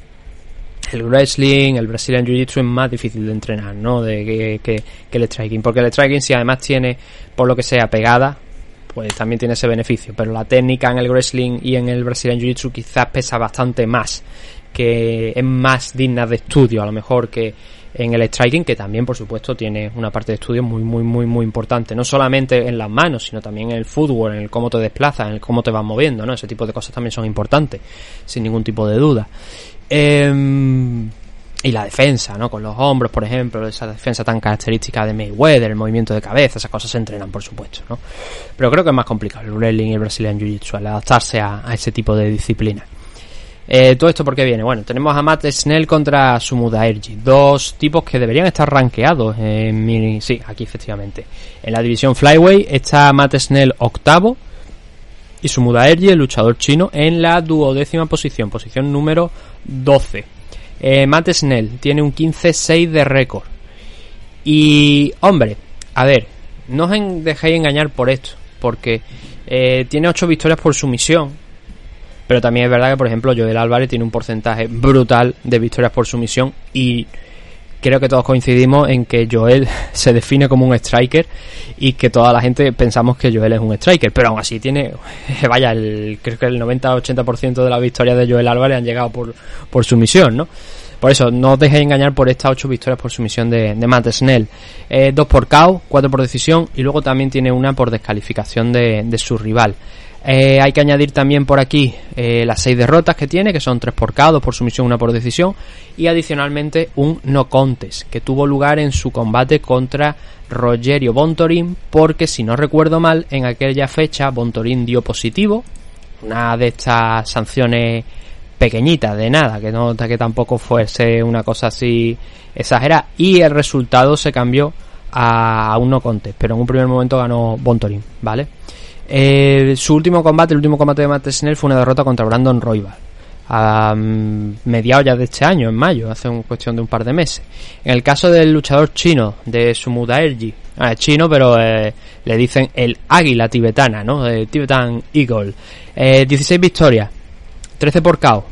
el wrestling, el Brazilian Jiu-Jitsu es más difícil de entrenar, ¿no? De que, el striking. Porque el striking, si además tiene, por lo que sea, pegada, pues también tiene ese beneficio. Pero la técnica en el wrestling y en el Brazilian Jiu-Jitsu quizás pesa bastante más. Que es más digna de estudio, a lo mejor, que en el striking, que también, por supuesto, tiene una parte de estudio muy, muy, muy, muy importante. No solamente en las manos, sino también en el fútbol, en el cómo te desplazas, en el cómo te vas moviendo, ¿no? Ese tipo de cosas también son importantes, sin ningún tipo de duda. Em, y la defensa, ¿no? Con los hombros, por ejemplo, esa defensa tan característica de Mayweather, el movimiento de cabeza, esas cosas se entrenan, por supuesto, ¿no? Pero creo que es más complicado el wrestling y el Brazilian Jiu-Jitsu, al adaptarse a, ese tipo de disciplina. Eh, todo esto porque viene, bueno, tenemos a Matt Snell contra Sumuda Ergi, dos tipos que deberían estar rankeados en mi, sí, aquí efectivamente. En la división Flyway está Matt Snell octavo y Sumuda Ergi, el luchador chino, en la duodécima posición, posición número 12. Eh, Matt Snell tiene un 15-6 de récord. Y, hombre, a ver, no os en- dejéis engañar por esto, porque eh, tiene 8 victorias por sumisión. Pero también es verdad que, por ejemplo, Joel Álvarez tiene un porcentaje brutal de victorias por sumisión y creo que todos coincidimos en que Joel se define como un striker y que toda la gente pensamos que Joel es un striker, pero aún así tiene, vaya, el, creo que el 90-80% de las victorias de Joel Álvarez han llegado por, por sumisión, ¿no? Por eso, no os dejéis engañar por estas 8 victorias por sumisión de, de Matt Snell. Eh, 2 por KO, 4 por decisión y luego también tiene una por descalificación de, de su rival. Eh, hay que añadir también por aquí eh, las 6 derrotas que tiene, que son 3 por KO, 2 por sumisión, 1 por decisión. Y adicionalmente un no contest, que tuvo lugar en su combate contra Rogerio Bontorin, porque si no recuerdo mal, en aquella fecha Bontorin dio positivo. Una de estas sanciones pequeñitas, de nada, que no que tampoco fuese una cosa así exagerada. Y el resultado se cambió a, a un no contest, pero en un primer momento ganó Bontorin, ¿vale? Eh, su último combate, el último combate de Matt Snell fue una derrota contra Brandon Royval. A mm, mediados ya de este año, en mayo, hace un cuestión de un par de meses. En el caso del luchador chino de Sumuda Ergi, ah, es chino, pero eh, le dicen el águila tibetana, ¿no? El Tibetan Eagle. Eh, 16 victorias, 13 por KO.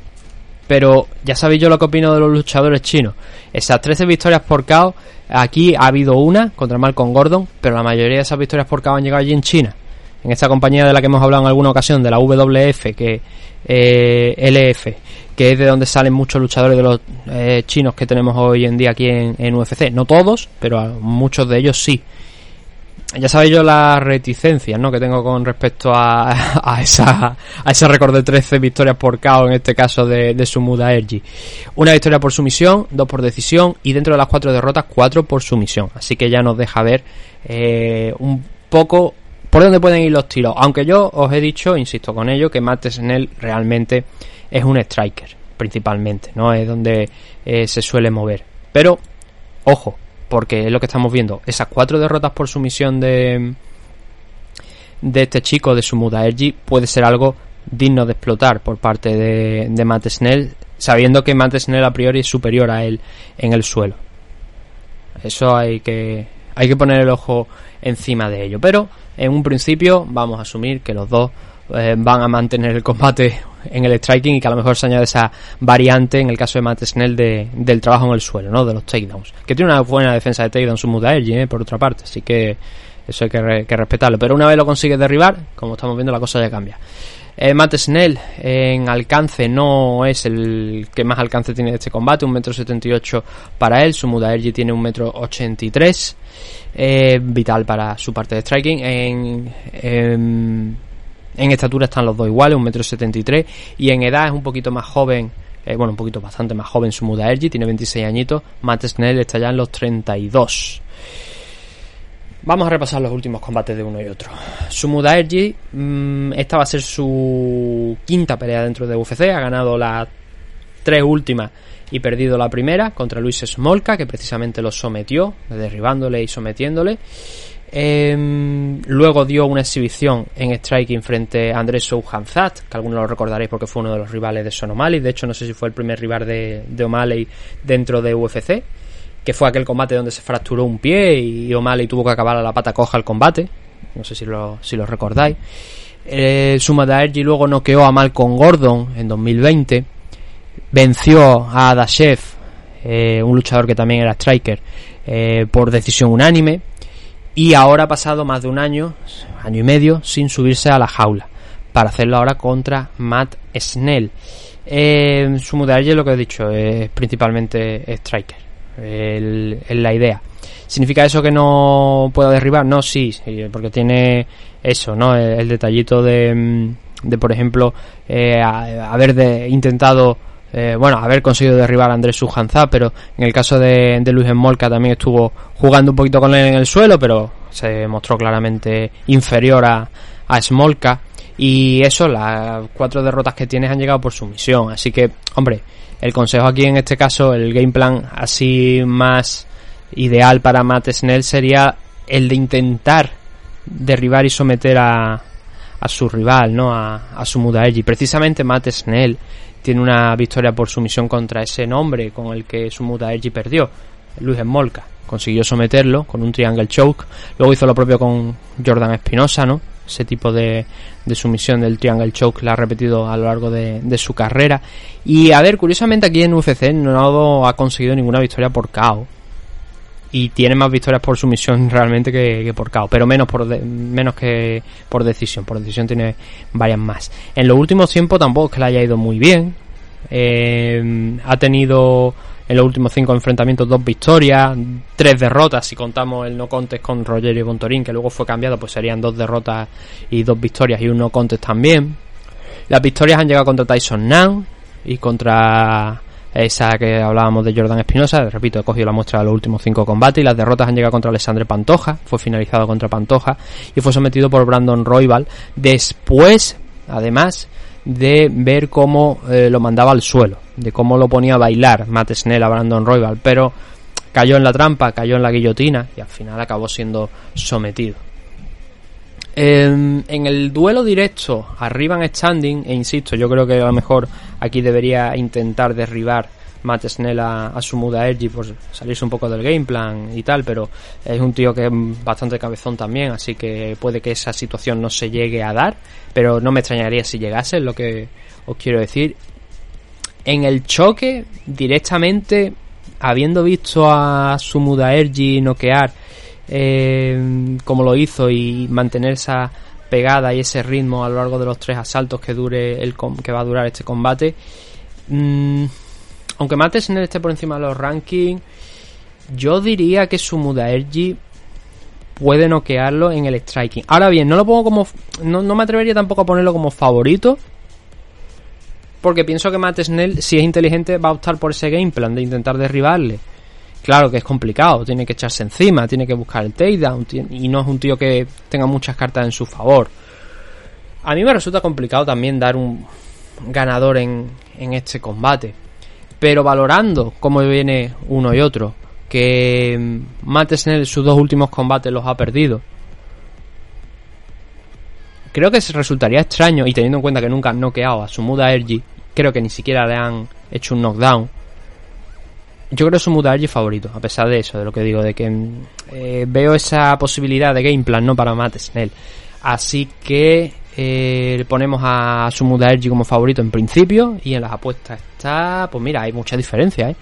Pero ya sabéis yo lo que opino de los luchadores chinos. Esas 13 victorias por KO, aquí ha habido una contra Malcolm Gordon, pero la mayoría de esas victorias por KO han llegado allí en China en esta compañía de la que hemos hablado en alguna ocasión, de la WF, que eh, LF, que es de donde salen muchos luchadores de los eh, chinos que tenemos hoy en día aquí en, UFC. No todos, pero muchos de ellos sí. Ya sabéis yo las reticencias ¿no? que tengo con respecto a, a, esa, a ese récord de 13 victorias por KO, en este caso de, de Sumuda Ergi. Una victoria por sumisión, dos por decisión y dentro de las cuatro derrotas, cuatro por sumisión. Así que ya nos deja ver eh, un poco por dónde pueden ir los tiros. Aunque yo os he dicho, insisto con ello, que Matt Snell realmente es un striker, principalmente, ¿no? Es donde eh, se suele mover. Pero, ojo, porque es lo que estamos viendo. Esas cuatro derrotas por sumisión de, de este chico, de su Muda Ergi, puede ser algo digno de explotar por parte de, de Matt Snell, sabiendo que Matt Snell a priori es superior a él en el suelo. Eso hay que, hay que poner el ojo encima de ello. Pero en un principio vamos a asumir que los dos eh, van a mantener el combate en el striking y que a lo mejor se añade esa variante en el caso de Matt Snell de, del trabajo en el suelo, ¿no? De los takedowns. Que tiene una buena defensa de takedowns su Mudaerji, ¿eh? por otra parte. Así que eso hay que, re- que respetarlo. Pero una vez lo consigue derribar, como estamos viendo, la cosa ya cambia. Eh, Matt Snell en alcance no es el que más alcance tiene de este combate, 1,78m para él, su Mudaerji tiene 1,83m, vital para su parte de striking. En, en, en estatura están los dos iguales, 1,73m, y en edad es un poquito más joven, eh, bueno, un poquito bastante más joven su Mudaerji, tiene 26 añitos, Matt Snell está ya en los 32. Vamos a repasar los últimos combates de uno y otro. Sumuda Ergi, mmm, esta va a ser su quinta pelea dentro de UFC. Ha ganado las tres últimas y perdido la primera contra Luis Smolka, que precisamente lo sometió, derribándole y sometiéndole. Eh, luego dio una exhibición en striking frente a Andrés Souhanzat, que algunos lo recordaréis porque fue uno de los rivales de Son O'Malley. De hecho, no sé si fue el primer rival de, de O'Malley dentro de UFC que fue aquel combate donde se fracturó un pie y O'Malley tuvo que acabar a la pata coja el combate. No sé si lo, si lo recordáis. Eh, Sumadaergi luego noqueó a Malcolm Gordon en 2020. Venció a Dashev, eh, un luchador que también era striker, eh, por decisión unánime. Y ahora ha pasado más de un año, año y medio, sin subirse a la jaula. Para hacerlo ahora contra Matt Snell. Eh, Sumadaergi, lo que he dicho, es principalmente striker el, la idea. ¿Significa eso que no pueda derribar? No, sí, porque tiene eso, ¿no? El, detallito de, de, por ejemplo, eh, haber de, intentado, eh, bueno, haber conseguido derribar a Andrés Sujanza, pero en el caso de, de Luis Molca también estuvo jugando un poquito con él en el suelo, pero se mostró claramente inferior a, a Smolka. Y eso, las cuatro derrotas que tienes han llegado por sumisión. Así que, hombre, el consejo aquí en este caso, el game plan así más ideal para Matt Snell sería el de intentar derribar y someter a, a su rival, ¿no? A, a su Mudaerji. Precisamente Matt Snell tiene una victoria por sumisión contra ese nombre con el que su Mudaerji perdió, Luis Smolka. Consiguió someterlo con un triangle choke. Luego hizo lo propio con Jordan Espinosa, ¿no? ese tipo de, de, sumisión del Triangle Choke la ha repetido a lo largo de, de, su carrera. Y a ver, curiosamente aquí en UFC no ha conseguido ninguna victoria por KO. Y tiene más victorias por sumisión realmente que, por KO, pero menos, por de, menos que por decisión. Por decisión tiene varias más. En los últimos tiempos tampoco es que le haya ido muy bien. Eh, ha tenido en los últimos cinco enfrentamientos dos victorias, tres derrotas si contamos el no contest con Rogerio Bontorín, que luego fue cambiado, pues serían dos derrotas y dos victorias y un no contest también. Las victorias han llegado contra Tyson Nan y contra esa que hablábamos de Jordan Espinosa, repito, he cogido la muestra de los últimos cinco combates y las derrotas han llegado contra Alexandre Pantoja, fue finalizado contra Pantoja y fue sometido por Brandon Royval. Después, además, de ver cómo eh, lo mandaba al suelo, de cómo lo ponía a bailar Matt Snell a Brandon Royval, pero cayó en la trampa, cayó en la guillotina y al final acabó siendo sometido. Eh, en el duelo directo arriba en standing, e insisto, yo creo que a lo mejor aquí debería intentar derribar Matt Snell a, a su muda Ergi por salirse un poco del game plan y tal, pero es un tío que es bastante cabezón también, así que puede que esa situación no se llegue a dar, pero no me extrañaría si llegase, es lo que os quiero decir. En el choque, directamente, habiendo visto a su muda Ergi noquear eh, como lo hizo y mantener esa pegada y ese ritmo a lo largo de los tres asaltos que dure el que va a durar este combate. Mmm, aunque Matt Snell esté por encima de los rankings, yo diría que su Mudaerji puede noquearlo en el striking. Ahora bien, no lo pongo como. No, no, me atrevería tampoco a ponerlo como favorito. Porque pienso que Matt Snell, si es inteligente, va a optar por ese game plan de intentar derribarle. Claro que es complicado, tiene que echarse encima, tiene que buscar el takedown y no es un tío que tenga muchas cartas en su favor. A mí me resulta complicado también dar un ganador en, en este combate, pero valorando cómo viene uno y otro, que Matt Snell sus dos últimos combates los ha perdido. Creo que resultaría extraño, y teniendo en cuenta que nunca han noqueado a Sumuda Ergi, creo que ni siquiera le han hecho un knockdown. Yo creo que Sumuda Ergi es favorito, a pesar de eso, de lo que digo, de que mm, eh, veo esa posibilidad de game plan, ¿no? Para Matt Snell. Así que eh, le ponemos a Sumuda Ergi como favorito en principio, y en las apuestas está, pues mira, hay mucha diferencia, ¿eh?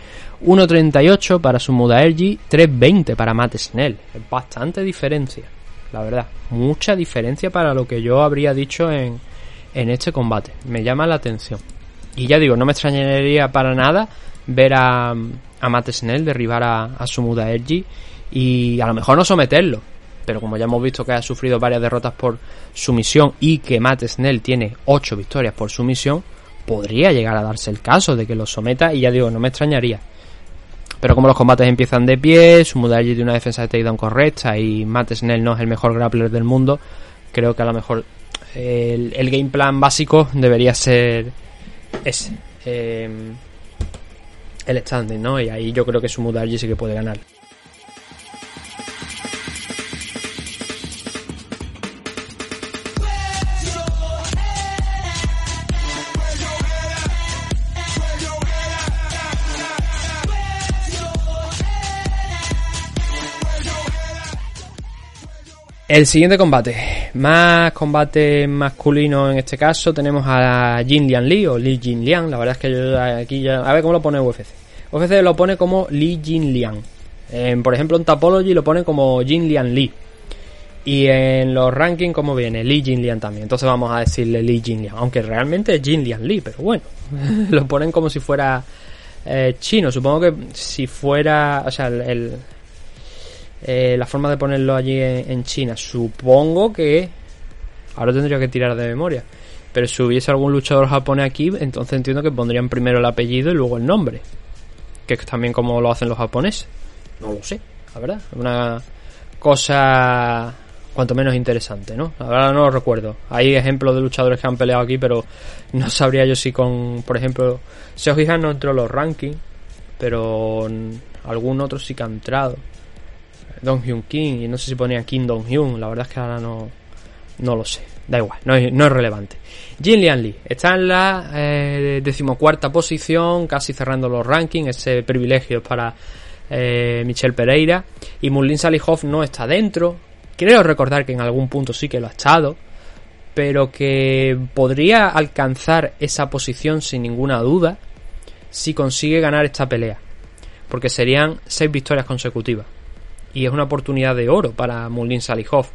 1.38 para Sumuda Ergi, 3.20 para Matt Snell. Es bastante diferencia, la verdad. Mucha diferencia para lo que yo habría dicho en, en este combate. Me llama la atención. Y ya digo, no me extrañaría para nada ver a, a Matt Snell derribar a, a Sumuda Ergi y a lo mejor no someterlo. Pero como ya hemos visto que ha sufrido varias derrotas por sumisión y que Matt Snell tiene 8 victorias por sumisión, podría llegar a darse el caso de que lo someta y ya digo, no me extrañaría. Pero como los combates empiezan de pie, Sumuda Ergi tiene una defensa de takedown correcta y Matt Snell no es el mejor grappler del mundo, creo que a lo mejor el, game plan básico debería ser ese. eh, el standing, ¿no? Y ahí yo creo que Sumuda Ergi sí que puede ganar. El siguiente combate, más combate masculino en este caso, tenemos a Jin Lian Lee o Li Jin Lian, la verdad es que yo aquí ya... A ver cómo lo pone UFC. UFC lo pone como Li Jin Lian. En, por ejemplo en Tapology lo pone como Jin Lian Lee. Y en los rankings como viene Li Jin Lian también. Entonces vamos a decirle Li Jin Lian. Aunque realmente es Jin Lian Lee, pero bueno. lo ponen como si fuera eh, chino. Supongo que si fuera... O sea, el, eh, la forma de ponerlo allí en, China. Supongo que. Ahora tendría que tirar de memoria. Pero si hubiese algún luchador japonés aquí, entonces entiendo que pondrían primero el apellido y luego el nombre. Que es también como lo hacen los japoneses. No lo sé, la verdad. Una cosa cuanto menos interesante, ¿no? Verdad no lo recuerdo. Hay ejemplos de luchadores que han peleado aquí, pero no sabría yo si con, por ejemplo, Seo Hihan no entró en los rankings, pero algún otro sí que ha entrado. Dong Hyun Kim y no sé si ponía Kim Dong Hyun, la verdad es que ahora no, no lo sé, da igual, no es, no es relevante. Jin Lian Lee está en la eh, decimocuarta posición, casi cerrando los rankings, ese privilegio es para eh, Michelle Pereira y Mulin Salihov no está dentro. Creo recordar que en algún punto sí que lo ha estado, pero que podría alcanzar esa posición sin ninguna duda si consigue ganar esta pelea, porque serían seis victorias consecutivas y es una oportunidad de oro para Mulin Salihov,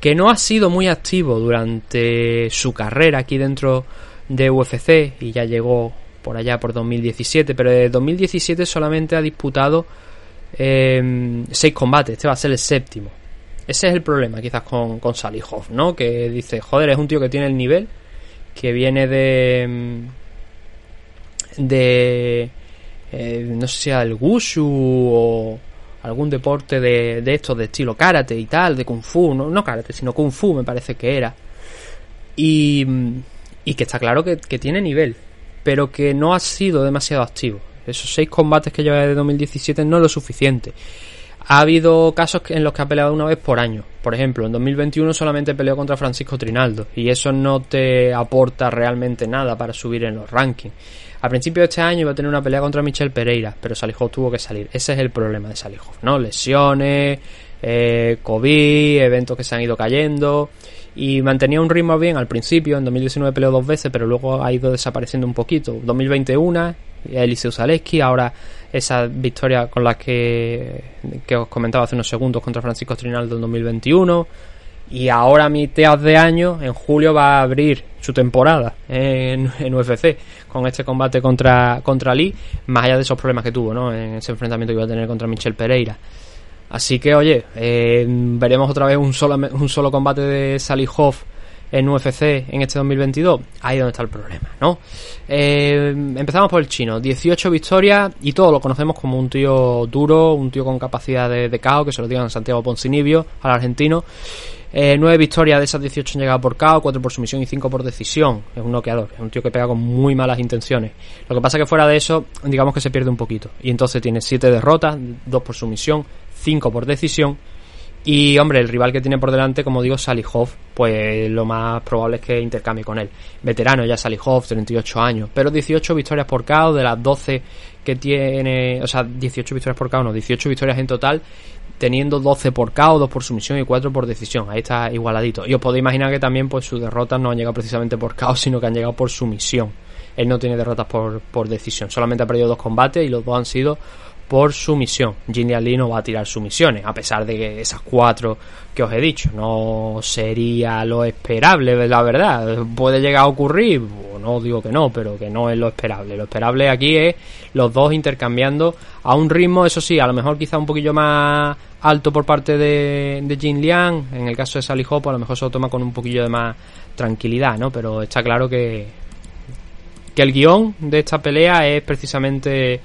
que no ha sido muy activo durante su carrera aquí dentro de UFC y ya llegó por allá por 2017, pero de 2017 solamente ha disputado eh, seis combates, este va a ser el séptimo. Ese es el problema quizás con, con Salihov, ¿no? Que dice, joder, es un tío que tiene el nivel, que viene de... de... eh, no sé si sea el Wushu o algún deporte de, de estos de estilo karate y tal, de kung fu, no, no karate, sino kung fu me parece que era. Y, y que está claro que, que tiene nivel, pero que no ha sido demasiado activo. Esos seis combates que lleva de 2017 no es lo suficiente. Ha habido casos en los que ha peleado una vez por año. Por ejemplo, en 2021 solamente peleó contra Francisco Trinaldo y eso no te aporta realmente nada para subir en los rankings. A principio de este año iba a tener una pelea contra Michel Pereira, pero Salihov tuvo que salir. Ese es el problema de Salihov, ¿no? Lesiones, eh, COVID, eventos que se han ido cayendo y mantenía un ritmo bien al principio. En 2019 peleó dos veces, pero luego ha ido desapareciendo un poquito. 2021, Eliseu Zaleski, ahora esa victoria con la que, que os comentaba hace unos segundos contra Francisco Trinaldo en 2021. Y ahora a mitad de año, en julio, va a abrir su temporada en, en UFC con este combate contra, contra Lee, más allá de esos problemas que tuvo, ¿no? En ese enfrentamiento que iba a tener contra Michel Pereira. Así que, oye, eh, veremos otra vez un solo, un solo combate de Salihov en UFC en este 2022? Ahí es donde está el problema, ¿no? Eh, empezamos por el chino, 18 victorias y todos lo conocemos como un tío duro, un tío con capacidad de, de caos, que se lo digan Santiago Poncinibio, al argentino. Eh, 9 victorias de esas 18 han llegado por KO, 4 por sumisión y 5 por decisión. Es un noqueador, es un tío que pega con muy malas intenciones. Lo que pasa que fuera de eso, digamos que se pierde un poquito. Y entonces tiene 7 derrotas, 2 por sumisión, 5 por decisión. Y hombre, el rival que tiene por delante, como digo, Salihov, pues lo más probable es que intercambie con él. Veterano ya Salihov, 38 años, pero 18 victorias por KO de las 12 que tiene, o sea, 18 victorias por KO, no, 18 victorias en total, teniendo 12 por KO, 2 por sumisión y 4 por decisión. Ahí está igualadito. Y os podéis imaginar que también pues sus derrotas no han llegado precisamente por KO, sino que han llegado por sumisión. Él no tiene derrotas por, por decisión, solamente ha perdido dos combates y los dos han sido por sumisión. Gillian Lee no va a tirar sumisiones, a pesar de esas cuatro que os he dicho no sería lo esperable, la verdad. Puede llegar a ocurrir, no digo que no, pero que no es lo esperable. Lo esperable aquí es los dos intercambiando a un ritmo, eso sí, a lo mejor quizá un poquillo más alto por parte de, de Jin Liang. En el caso de Sally Hop, a lo mejor se lo toma con un poquillo de más tranquilidad, ¿no? Pero está claro que, que el guion de esta pelea es precisamente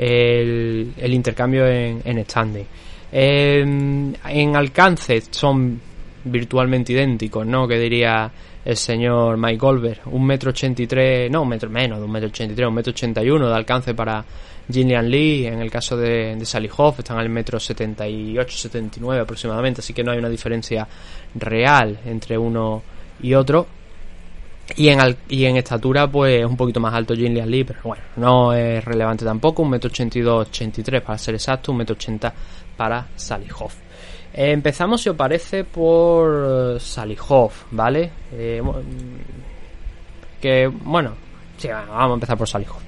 el, intercambio en, en standing. En, en alcance son virtualmente idénticos, ¿no? Que diría el señor Mike Goldberg. Un metro ochenta y tres, no, un metro menos de un metro ochenta y tres, un metro ochenta y uno de alcance para Jillian Lee. En el caso de, de Sally Hoff están al metro setenta y ocho, setenta y nueve aproximadamente, así que no hay una diferencia real entre uno y otro. Y en, al- y en estatura, pues es un poquito más alto Jin Lee, pero bueno, no es relevante tampoco. 1,82m, 83 para ser exacto, 1,80m para Salihov. Eh, empezamos, si os parece, por Salihov, ¿vale? Eh, que, bueno, vamos a empezar por Salihov.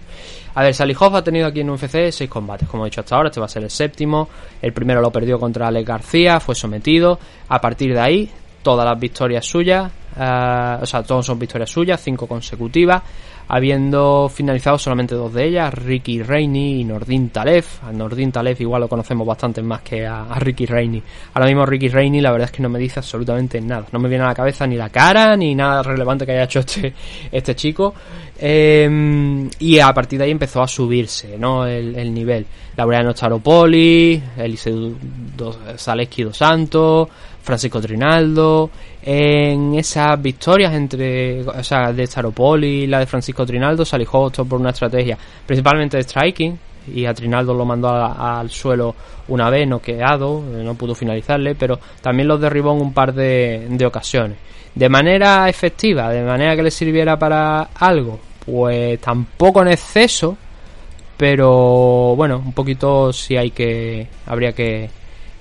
A ver, Salihov ha tenido aquí en UFC 6 combates, como he dicho hasta ahora, este va a ser el séptimo. El primero lo perdió contra Alex García, fue sometido. A partir de ahí, todas las victorias suyas, eh, o sea, todos son victorias suyas, cinco consecutivas, habiendo finalizado solamente dos de ellas, Ricky Reini y Nordin Talev. A Nordin Talev igual lo conocemos bastante más que a, Ricky Reini. Ahora mismo Ricky Reini la verdad es que no me dice absolutamente nada. No me viene a la cabeza ni la cara, ni nada relevante que haya hecho este, este chico. Eh, y a partir de ahí empezó a subirse, ¿no? El, el nivel. Laureano Staropoli, Eliseu Zaleski dos Santos, Francisco Trinaldo. En esas victorias entre, o sea, de Staropoli y la de Francisco Trinaldo, Salihov optó por una estrategia principalmente de striking. Y a Trinaldo lo mandó al suelo una vez, noqueado, eh, no pudo finalizarle, pero también los derribó en un par de, de ocasiones. De manera efectiva, de manera que le sirviera para algo, pues tampoco en exceso, pero bueno, un poquito sí hay que, habría que,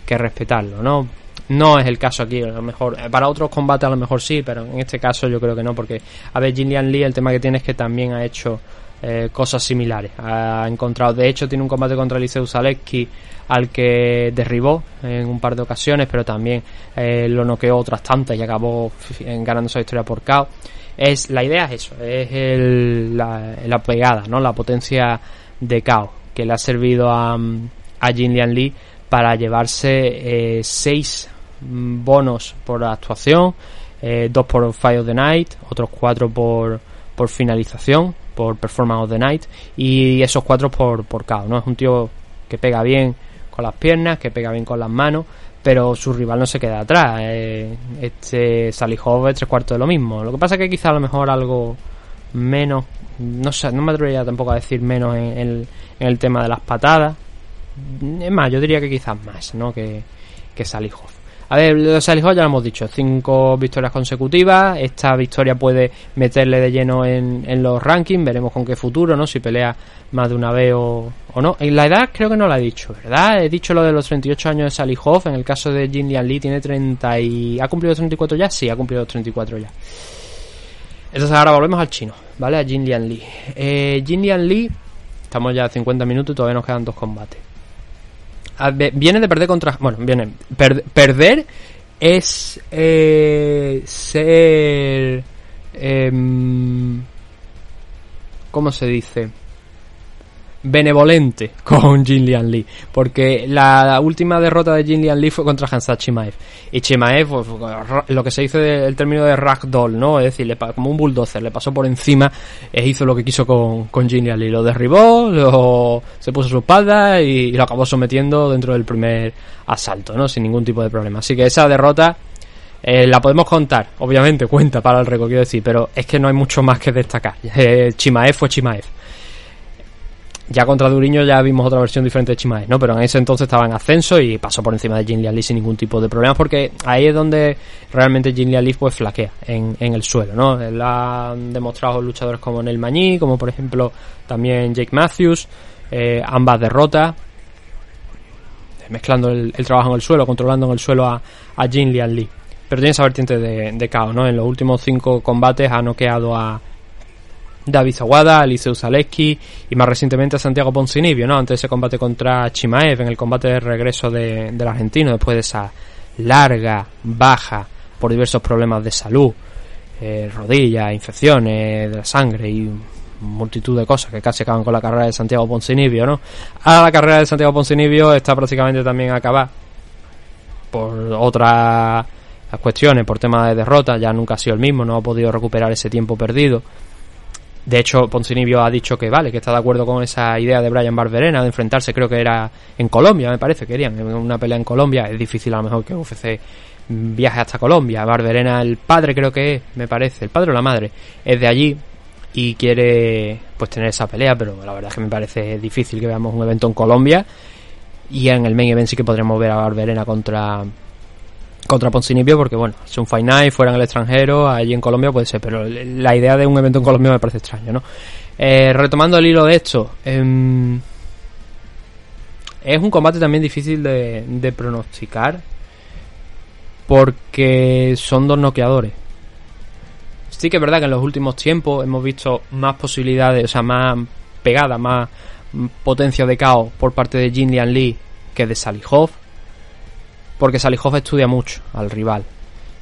que respetarlo, ¿no? No es el caso aquí, a lo mejor, eh, para otros combates a lo mejor sí, pero en este caso yo creo que no, porque, a ver, Gillian Lee el tema que tiene es que también ha hecho eh, cosas similares. Ha encontrado, de hecho, tiene un combate contra Eliseu Zaleski al que derribó en un par de ocasiones, pero también eh, lo noqueó otras tantas y acabó ganando esa victoria por KO. Es, la idea es eso, es el- la, pegada, ¿no? La potencia de KO que le ha servido a, mm, a Jin Lian Lee para llevarse eh, seis bonos por actuación, eh, dos por Fight of the Night, otros cuatro por, por finalización, por Performance of the Night y esos cuatro por, por KO, ¿no? Es un tío que pega bien con las piernas, que pega bien con las manos, pero su rival no se queda atrás. eh, este Salihov es tres cuartos de lo mismo. Lo que pasa que quizá a lo mejor algo menos, no sé, no me atrevería tampoco a decir menos en, el- en el tema de las patadas. Es más, yo diría que quizás más, ¿no? Que, que Salihov. A ver, lo de Salihov ya lo hemos dicho, cinco victorias consecutivas. Esta victoria puede meterle de lleno en, en los rankings. Veremos con qué futuro, ¿no? Si pelea más de una vez o, o no. En la edad creo que no la he dicho, ¿verdad? He dicho lo de los 38 años de Salihov. En el caso de Jin Lian Lee tiene 30 y... ¿Ha cumplido 34 ya? Sí, ha cumplido 34 ya. Entonces ahora volvemos al chino, ¿vale? A Jin Lian Lee. Eh, Jin Lian Lee, estamos ya a 50 minutos y todavía nos quedan dos combates. Viene de perder contra... Bueno, viene... per- perder es eh, ser... em, ¿Cómo se dice? Benevolente con Jin Lian Lee. Porque la última derrota de Jin Lian Lee fue contra Hansat Chimaev. Y Chimaev, pues, lo que se dice el término de ragdoll, ¿no? Es decir, le como un bulldozer, le pasó por encima e hizo lo que quiso con, Jin Lian Lee. Lo derribó, lo, se puso su espalda y, y lo acabó sometiendo dentro del primer asalto, ¿no? Sin ningún tipo de problema. Así que esa derrota eh, la podemos contar, obviamente cuenta para el récord, quiero decir, pero es que no hay mucho más que destacar. Eh, Chimaev fue Chimaev. Ya contra Duriño ya vimos otra versión diferente de Chimaev, ¿no? Pero en ese entonces estaba en ascenso y pasó por encima de Jin Lee sin ningún tipo de problemas porque ahí es donde realmente Jin Lee pues flaquea en, en el suelo, ¿no? Han demostrado luchadores como Nel Mañí, como por ejemplo también Jake Matthews, eh, ambas derrotas, mezclando el, trabajo en el suelo, controlando en el suelo a, a Jin Lian Lee. Pero tiene esa vertiente de, de KO, ¿no? En los últimos cinco combates ha noqueado a David Zawada, Eliseu Zaleski y más recientemente a Santiago Poncinibio, ¿no? Antes de ese combate contra Chimaev, en el combate de regreso de- del argentino, después de esa larga baja por diversos problemas de salud, eh, rodillas, infecciones de la sangre y multitud de cosas que casi acaban con la carrera de Santiago Poncinibio, ¿no? Ahora la carrera de Santiago Poncinibio está prácticamente también acabada por otras cuestiones, por tema de derrota, ya nunca ha sido el mismo, no ha podido recuperar ese tiempo perdido. De hecho, Poncinibio ha dicho que vale, que está de acuerdo con esa idea de Brian Barberena de enfrentarse, creo que era en Colombia, me parece, querían, una pelea en Colombia. Es difícil a lo mejor que UFC viaje hasta Colombia. Barberena, el padre creo que es, me parece, el padre o la madre, es de allí y quiere pues tener esa pelea, pero la verdad es que me parece difícil que veamos un evento en Colombia y en el main event sí que podremos ver a Barberena contra contra Poncinibio porque bueno, es un Fight Night fuera en el extranjero, allí en Colombia puede ser, pero la idea de un evento en Colombia me parece extraño, ¿no? Eh, retomando el hilo de esto, em, es un combate también difícil de, pronosticar porque son dos noqueadores. Sí que es verdad que en los últimos tiempos hemos visto más posibilidades, o sea, más pegada, más mm, potencia de caos por parte de Jin Lian Lee que de Salihov, porque Salihov estudia mucho al rival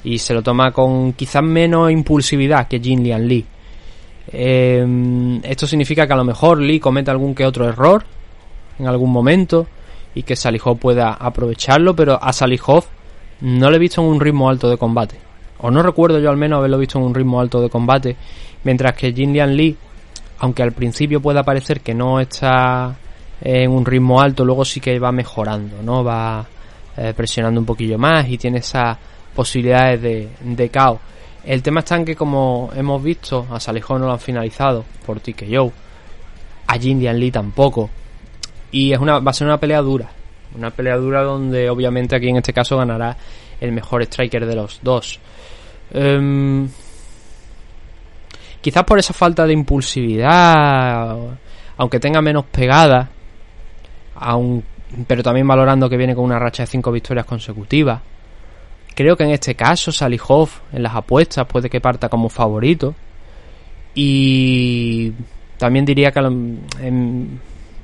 y se lo toma con quizás menos impulsividad que Jin Lian Lee. Eh, esto significa que a lo mejor Lee comete algún que otro error en algún momento y que Salihov pueda aprovecharlo, pero a Salihov no le he visto en un ritmo alto de combate. O no recuerdo yo al menos haberlo visto en un ritmo alto de combate. Mientras que Jin Lian Lee, aunque al principio pueda parecer que no está en un ritmo alto, luego sí que va mejorando, ¿no? Va eh, presionando un poquillo más y tiene esas posibilidades de, de caos. El tema está en que, como hemos visto, a Salihov no lo han finalizado por TKO. A Jin Lian Lee tampoco. Y es una, va a ser una pelea dura. Una pelea dura donde obviamente aquí en este caso ganará el mejor striker de los dos. Em, quizás por esa falta de impulsividad, aunque tenga menos pegada, aun- pero también valorando que viene con una racha de 5 victorias consecutivas. Creo que en este caso Salihov en las apuestas puede que parta como favorito. Y también diría que en,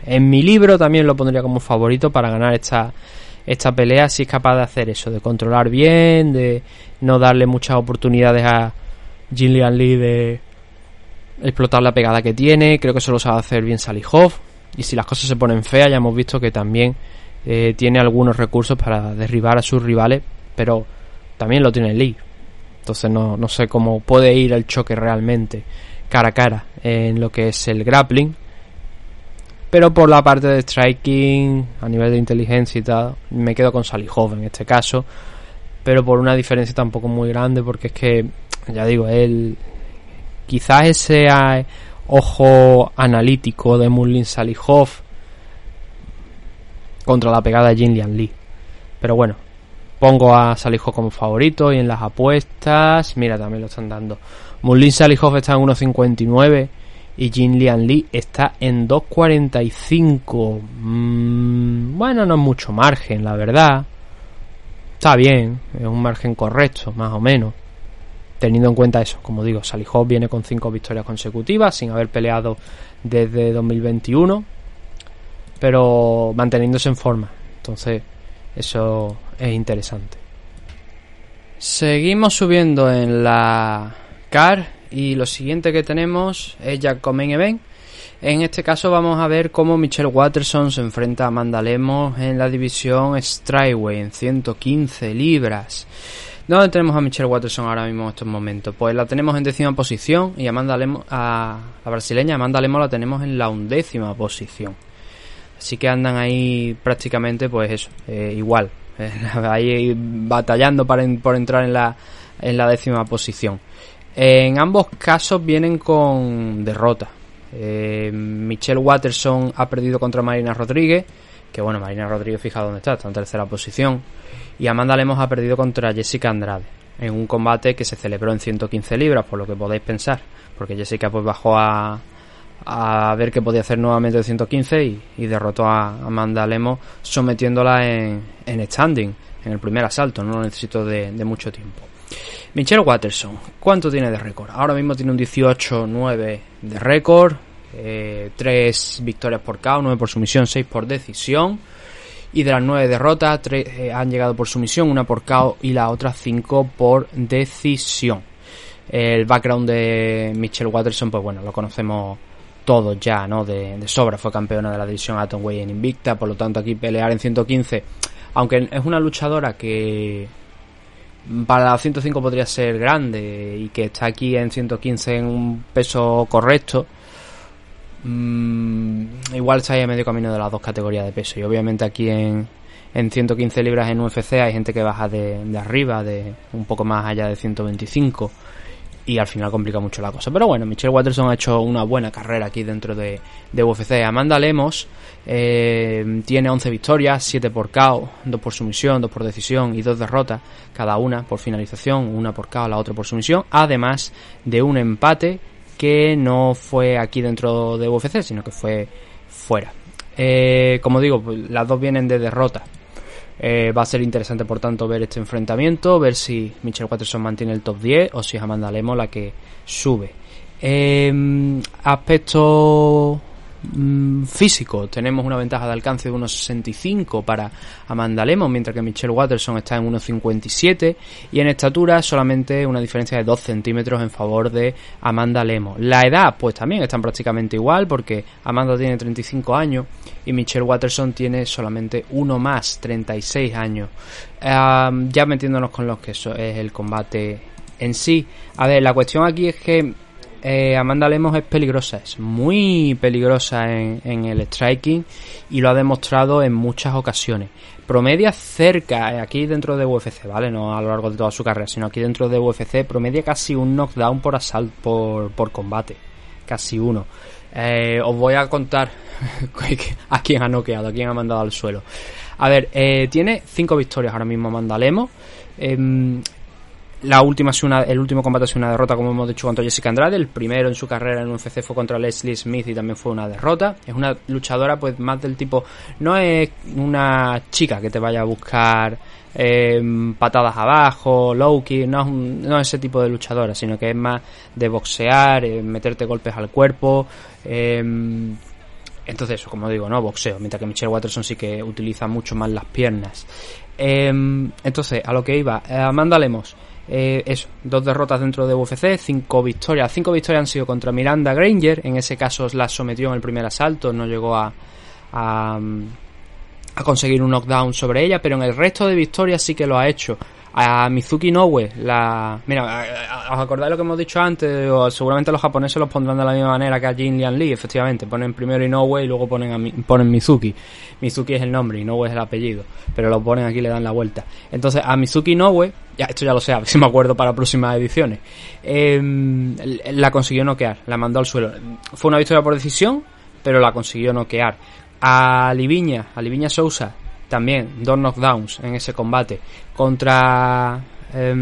en mi libro también lo pondría como favorito para ganar esta, esta pelea si es capaz de hacer eso, de controlar bien, de no darle muchas oportunidades a Jin Lian Lee de explotar la pegada que tiene. Creo que eso lo sabe hacer bien Salihov. Y si las cosas se ponen feas, ya hemos visto que también eh, tiene algunos recursos para derribar a sus rivales, pero también lo tiene Lee. Entonces no, no sé cómo puede ir el choque realmente cara a cara en lo que es el grappling. Pero por la parte de striking, a nivel de inteligencia y tal, me quedo con Salihov en este caso. Pero por una diferencia tampoco muy grande, porque es que, ya digo, él. Quizás ese eh, ojo analítico de Mulin Salihov contra la pegada de Jin Lian Lee. Pero bueno, pongo a Salihov como favorito y en las apuestas, mira, también lo están dando. Mulin Salihov está en 1.59 y Jin Lian Lee está en 2.45. Mm, bueno, no es mucho margen, la verdad. Está bien, es un margen correcto, más o menos. Teniendo en cuenta eso, como digo, Salihov viene con 5 victorias consecutivas sin haber peleado desde 2021, pero manteniéndose en forma. Entonces, eso es interesante. Seguimos subiendo en la car y lo siguiente que tenemos es ya Main Event. En este caso vamos a ver cómo Michelle Watterson se enfrenta a Amanda Lemos en la división Strikeway en 115 libras. ¿Dónde tenemos a Michelle Watterson ahora mismo en estos momentos? Pues la tenemos en décima posición y Amanda Lemos, a la brasileña Amanda Lemos la tenemos en la undécima posición. Así que andan ahí prácticamente pues eso, eh, igual, ahí batallando para por entrar en la, en la décima posición. En ambos casos vienen con derrota. Eh, Michelle Watterson ha perdido contra Marina Rodríguez, que bueno, Marina Rodríguez fija dónde está, está en tercera posición. Y Amanda Lemos ha perdido contra Jessica Andrade, en un combate que se celebró en 115 libras, por lo que podéis pensar. Porque Jessica pues bajó a, a ver qué podía hacer nuevamente de 115 y, y derrotó a Amanda Lemos sometiéndola en, en standing, en el primer asalto, no necesito de, de mucho tiempo. Michelle Watterson, ¿cuánto tiene de récord? Ahora mismo tiene un 18-9 de récord, 3 victorias por KO, 9 por sumisión, 6 por decisión. Y de las 9 derrotas, 3 han llegado por sumisión, una por KO y la otra 5 por decisión. El background de Michelle Watterson, pues bueno, lo conocemos todos ya, ¿no? De, sobra, fue campeona de la división Atomweight en Invicta, por lo tanto aquí pelear en 115, aunque es una luchadora que para la 105 podría ser grande y que está aquí en 115 en un peso correcto, mm, igual está ahí a medio camino de las dos categorías de peso. Y obviamente aquí en, en 115 libras en UFC hay gente que baja de, de arriba, de un poco más allá de 125 y al final complica mucho la cosa. Pero bueno, Michelle Watterson ha hecho una buena carrera aquí dentro de, de UFC. Amanda Lemos eh, tiene 11 victorias, 7 por KO, 2 por sumisión, 2 por decisión y 2 derrotas, cada una por finalización, una por KO, la otra por sumisión, además de un empate que no fue aquí dentro de UFC, sino que fue fuera. Eh, como digo, pues, las dos vienen de derrota. Eh, va a ser interesante, por tanto, ver este enfrentamiento, ver si Michelle Watterson mantiene el top 10 o si es Amanda Lemos la que sube. Eh, aspecto físico, tenemos una ventaja de alcance de 1,65 para Amanda Lemos, mientras que Michelle Watterson está en 1,57 y en estatura solamente una diferencia de 2 centímetros en favor de Amanda Lemos. La edad, pues también están prácticamente igual porque Amanda tiene 35 años y Michelle Watterson tiene solamente uno más, 36 años. Ya metiéndonos con lo que eso es el combate en sí. A ver, la cuestión aquí es que eh, Amanda Lemos es peligrosa, es muy peligrosa en, el striking y lo ha demostrado en muchas ocasiones. Promedia cerca, eh, aquí dentro de UFC, ¿vale? No a lo largo de toda su carrera, sino aquí dentro de UFC, promedia casi un knockdown por asalto, por, por combate. Casi uno. Eh, os voy a contar a quién ha noqueado, a quién ha mandado al suelo. A ver, tiene cinco victorias ahora mismo Amanda Lemos. Eh, la última es una, el último combate es una derrota, como hemos dicho, contra Jessica Andrade. El primero en su carrera en UFC fue contra Leslie Smith y también fue una derrota. Es una luchadora, pues más del tipo. No es una chica que te vaya a buscar eh, patadas abajo, low kick. No es, un, no es ese tipo de luchadora, sino que es más de boxear, eh, meterte golpes al cuerpo. Eh, entonces, eso, como digo, no boxeo. Mientras que Michelle Watterson sí que utiliza mucho más las piernas. entonces, a lo que iba, Amanda Lemos. Eh, eso, dos derrotas dentro de UFC, cinco victorias. Cinco victorias han sido contra Miranda Granger, en ese caso la sometió en el primer asalto, no llegó a, a, conseguir un knockdown sobre ella, pero en el resto de victorias sí que lo ha hecho. A Mizuki Nowe, la... Mira, ¿os acordáis lo que hemos dicho antes? Seguramente los japoneses los pondrán de la misma manera que a Jin Lian Lee, efectivamente. Ponen primero Inoue y luego ponen, a, ponen Mizuki. Mizuki es el nombre, Inoue es el apellido. Pero lo ponen aquí y le dan la vuelta. Entonces, a Mizuki Inoue, ya, esto ya lo sé, a ver si me acuerdo para próximas ediciones. Eh, la consiguió noquear, la mandó al suelo. Fue una victoria por decisión, pero la consiguió noquear. A Liviña, a Liviña Sousa, también dos knockdowns en ese combate contra eh,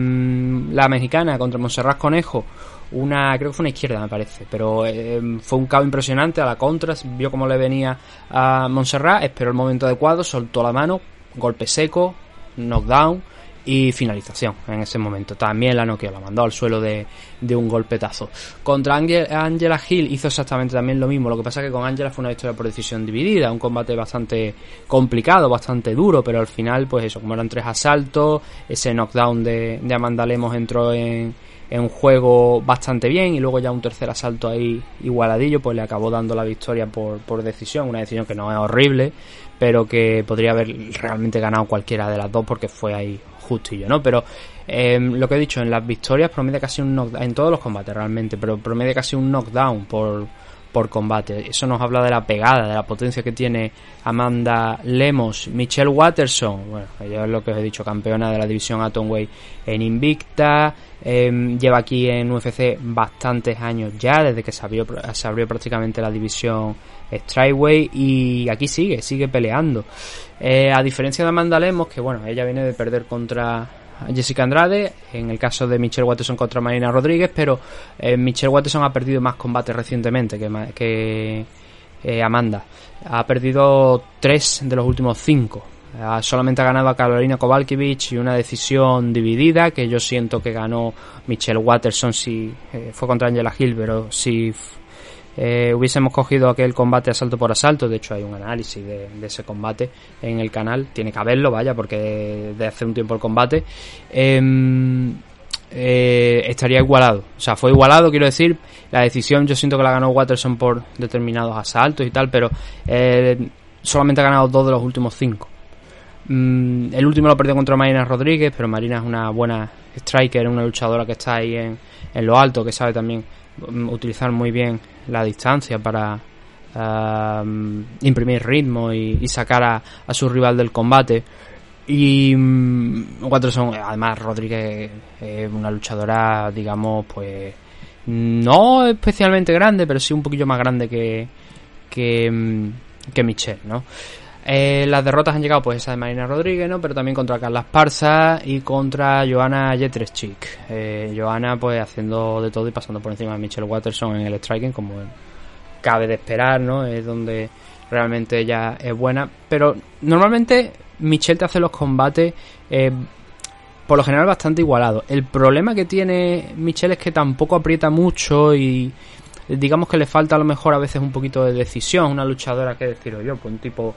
la mexicana, contra Monserrat Conejo. Una, creo que fue una izquierda, me parece, pero eh, fue un cabo impresionante a la contra. Vio cómo le venía a Montserrat, esperó el momento adecuado, soltó la mano, golpe seco, knockdown y finalización en ese momento. También la noqueó, la mandó al suelo de, de un golpetazo. Contra Angela Hill hizo exactamente también lo mismo. Lo que pasa es que con Angela fue una victoria por decisión dividida, un combate bastante complicado, bastante duro, pero al final, pues eso, como eran tres asaltos, ese knockdown de, de Amanda Lemos entró en, en juego bastante bien y luego ya un tercer asalto ahí igualadillo, pues le acabó dando la victoria por, por decisión, una decisión que no es horrible, pero que podría haber realmente ganado cualquiera de las dos porque fue ahí ¿no? Pero eh, lo que he dicho, en las victorias promedia casi un knockdown, en todos los combates realmente, pero promedia casi un knockdown por, por combate. Eso nos habla de la pegada, de la potencia que tiene Amanda Lemos, Michelle Watterson, bueno, ella es lo que os he dicho, campeona de la división Atomweight en Invicta, eh, lleva aquí en UFC bastantes años ya, desde que se abrió, se abrió prácticamente la división Strikeway y aquí sigue, sigue peleando. Eh, a diferencia de Amanda Lemos, que bueno, ella viene de perder contra Jessica Andrade, en el caso de Michelle Watterson contra Marina Rodríguez, pero eh, Michelle Watterson ha perdido más combates recientemente que, que eh, Amanda. Ha perdido tres de los últimos cinco. solamente ha ganado a Carolina Kovalkiewicz y una decisión dividida que yo siento que ganó Michelle Watterson si fue contra Angela Hill, pero si eh, hubiésemos cogido aquel combate asalto por asalto, de hecho hay un análisis de, ese combate en el canal, tiene que haberlo, vaya, porque de hace un tiempo el combate, em, eh, estaría igualado, o sea, fue igualado, quiero decir, la decisión yo siento que la ganó Watterson por determinados asaltos y tal, pero eh, solamente ha ganado dos de los últimos cinco. Mm, el último lo perdió contra Marina Rodríguez, pero Marina es una buena striker, una luchadora que está ahí en, en lo alto, que sabe también mm, utilizar muy bien la distancia para imprimir ritmo y, sacar a, su rival del combate. Y mm, son además Rodríguez es una luchadora, digamos, pues no especialmente grande, pero sí un poquillo más grande que, que, mm, que Michelle, ¿no? Eh, las derrotas han llegado pues esa de Marina Rodríguez, ¿no? Pero también contra Carla Esparza y contra Joana Jetreschik. Eh, pues haciendo de todo y pasando por encima de Michelle Watterson en el striking como cabe de esperar, ¿no? Es donde realmente ella es buena. Pero normalmente Michelle te hace los combates eh, por lo general bastante igualados. El problema que tiene Michelle es que tampoco aprieta mucho y digamos que le falta a lo mejor a veces un poquito de decisión. Una luchadora que decir yo, pues un tipo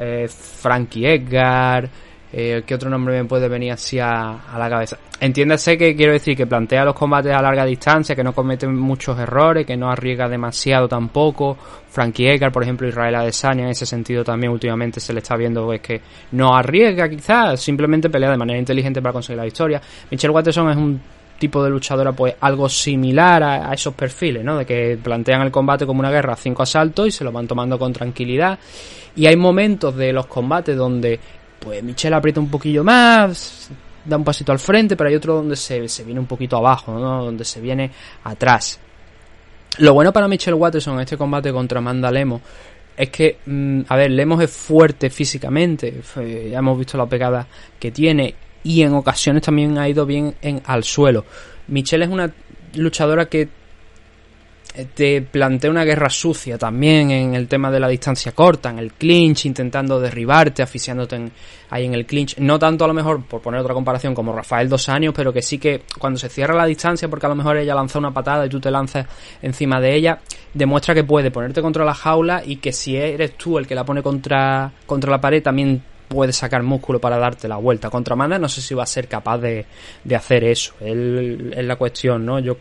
eh, Frankie Edgar, eh, ¿qué otro nombre me puede venir así a, la cabeza? Entiéndase que quiero decir que plantea los combates a larga distancia, que no comete muchos errores, que no arriesga demasiado tampoco. Frankie Edgar, por ejemplo, Israel Adesanya, en ese sentido también últimamente se le está viendo es que no arriesga quizás, simplemente pelea de manera inteligente para conseguir la victoria. Michelle Watterson es un tipo de luchadora pues algo similar a, esos perfiles, ¿no? De que plantean el combate como una guerra cinco asaltos y se lo van tomando con tranquilidad. Y hay momentos de los combates donde pues Michelle aprieta un poquillo más, da un pasito al frente, pero hay otro donde se, viene un poquito abajo, ¿no? Donde se viene atrás. Lo bueno para Michelle Watterson en este combate contra Amanda Lemos es que, mm, a ver, Lemos es fuerte físicamente, ya hemos visto la pegada que tiene y en ocasiones también ha ido bien en, al suelo. Michelle es una luchadora que eh, te plantea una guerra sucia también en el tema de la distancia corta, en el clinch, intentando derribarte, asfixiándote ahí en el clinch. No tanto a lo mejor, por poner otra comparación, como Rafael dos años, pero que sí que cuando se cierra la distancia, porque a lo mejor ella lanza una patada y tú te lanzas encima de ella, demuestra que puede ponerte contra la jaula y que si eres tú el que la pone contra, contra la pared, también puede sacar músculo para darte la vuelta. Contra Amanda no sé si va a ser capaz de, de hacer eso. Es, la cuestión, ¿no? Yo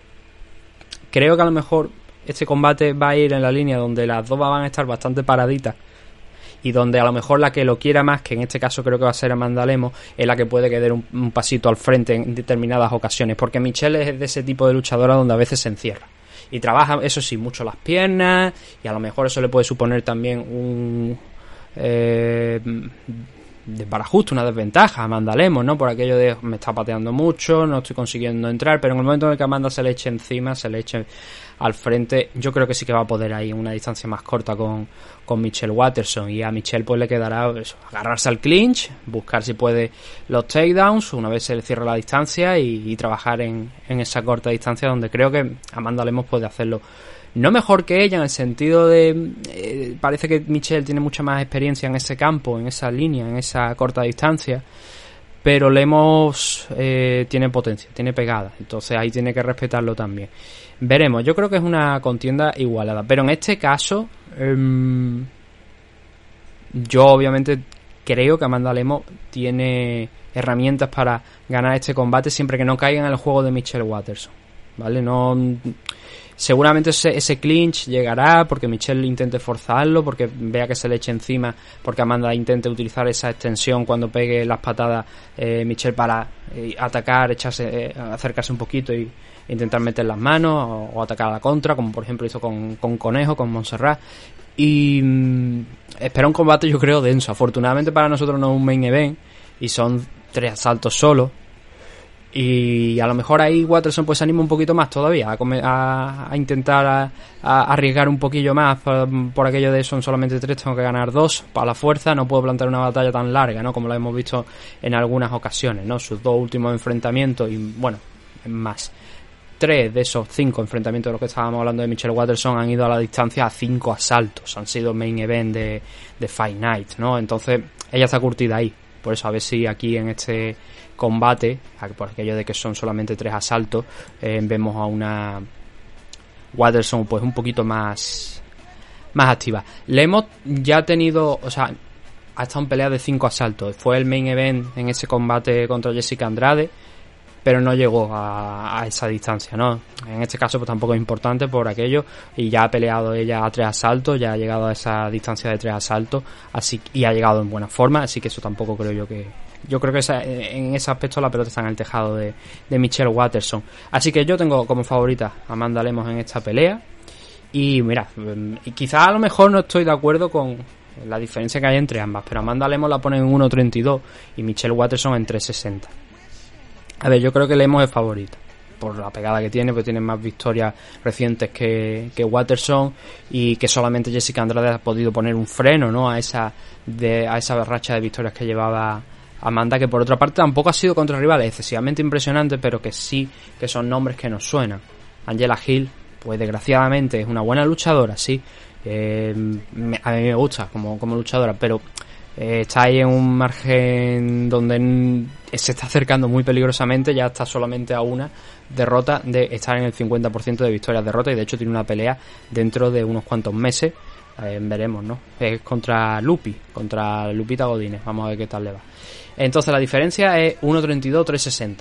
creo que a lo mejor este combate va a ir en la línea donde las dos van a estar bastante paraditas y donde a lo mejor la que lo quiera más, que en este caso creo que va a ser Amanda Lemos, es la que puede quedar un, un, pasito al frente en determinadas ocasiones, porque Michelle es de ese tipo de luchadora donde a veces se encierra. Y trabaja, eso sí, mucho las piernas, y a lo mejor eso le puede suponer también un... Eh, para justo una desventaja Amanda Lemos, ¿no? Por aquello de me está pateando mucho, no estoy consiguiendo entrar, pero en el momento en el que Amanda se le eche encima, se le eche al frente, yo creo que sí que va a poder ahí una distancia más corta con, con Michelle Watterson y a Michelle pues le quedará agarrarse al clinch, buscar si puede los takedowns una vez se le cierra la distancia y, trabajar en, en esa corta distancia donde creo que Amanda Lemos puede hacerlo no mejor que ella en el sentido de eh, parece que Michelle tiene mucha más experiencia en ese campo, en esa línea, en esa corta distancia, pero Lemos eh, tiene potencia, tiene pegada, entonces ahí tiene que respetarlo también. Veremos, yo creo que es una contienda igualada, pero en este caso em, yo obviamente creo que Amanda Lemos tiene herramientas para ganar este combate siempre que no caiga en el juego de Michelle Watterson ¿vale? No seguramente ese, ese clinch llegará porque Michelle intente forzarlo, porque vea que se le eche encima, porque Amanda intente utilizar esa extensión cuando pegue las patadas eh, Michelle para eh, atacar, echarse, eh, acercarse un poquito y intentar meter las manos o, atacar a la contra, como por ejemplo hizo con, con Conejo, con Montserrat. Y mm, espera un combate yo creo denso. Afortunadamente para nosotros no es un main event y son tres asaltos solo. Y a lo mejor ahí Watterson pues se anima un poquito más todavía a, a- a intentar a- arriesgar un poquillo más por, por aquello de son solamente tres, tengo que ganar dos para la fuerza, no puedo plantear una batalla tan larga, ¿no? Como lo hemos visto en algunas ocasiones, ¿no? Sus dos últimos enfrentamientos y bueno, más. Tres de esos cinco enfrentamientos de los que estábamos hablando de Michelle Watterson han ido a la distancia a cinco asaltos, han sido main event de, de Fight Night, ¿no? Entonces ella está curtida ahí. Por eso a ver si aquí en este combate, por aquello de que son solamente tres asaltos, eh, vemos a una Watterson pues un poquito más más activa. Le hemos ya tenido, o sea, ha estado en pelea de cinco asaltos. Fue el main event en ese combate contra Jessica Andrade, pero no llegó a, esa distancia, ¿no? En este caso pues tampoco es importante por aquello y ya ha peleado ella a tres asaltos, ya ha llegado a esa distancia de tres asaltos, así y ha llegado en buena forma, así que eso tampoco creo yo que yo creo que esa- en ese aspecto la pelota está en el tejado de, de Michelle Watterson. Así que yo tengo como favorita a Amanda Lemos en esta pelea. Y mira, mm, quizás a lo mejor no estoy de acuerdo con la diferencia que hay entre ambas, pero Amanda Lemos la pone en 1.32 y Michelle Watterson en 3.60. A ver, yo creo que Lemos es favorita. Por la pegada que tiene, pues tiene más victorias recientes que, que Watterson y que solamente Jessica Andrade ha podido poner un freno ¿no? a, esa de, a esa racha de victorias que llevaba Amanda, que por otra parte tampoco ha sido contra rivales excesivamente impresionantes, pero que sí que son nombres que nos suenan. Angela Hill, pues desgraciadamente es una buena luchadora, sí. Eh, a mí me gusta como, como luchadora, pero eh, está ahí en un margen donde se está acercando muy peligrosamente, ya está solamente a una derrota de estar en el 50% de victorias derrotas y de hecho tiene una pelea dentro de unos cuantos meses. Eh, veremos, ¿no? Es contra Lupi, contra Lupita Godínez. Vamos a ver qué tal le va. Entonces la diferencia es 1.32-3.60.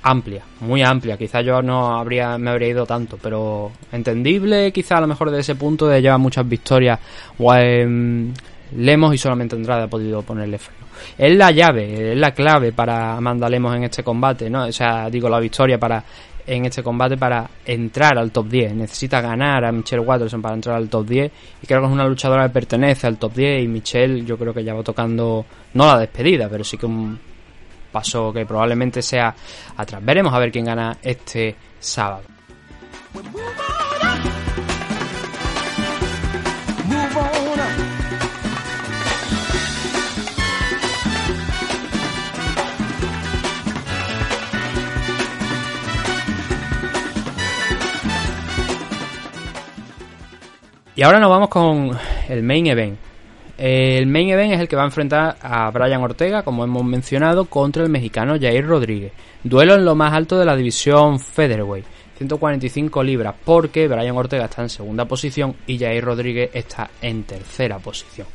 Amplia, muy amplia. Quizás yo no habría, me habría ido tanto, pero entendible. Quizás a lo mejor de ese punto de llevar muchas victorias. Gua- Lemos y solamente Andrade ha podido ponerle freno. Es la llave, es la clave para Amanda Lemos en este combate, ¿no? O sea, digo, la victoria para en este combate para entrar al top 10. Necesita ganar a Michelle Watterson para entrar al top 10. Y creo que es una luchadora que pertenece al top 10. Y Michelle, yo creo que ya va tocando, no la despedida, pero sí que un paso que probablemente sea atrás. Veremos a ver quién gana este sábado. Y ahora nos vamos con el main event. El main event es el que va a enfrentar a Brian Ortega, como hemos mencionado, contra el mexicano Jair Rodríguez. Duelo en lo más alto de la división Featherweight, 145 libras, porque Brian Ortega está en segunda posición y Jair Rodríguez está en tercera posición.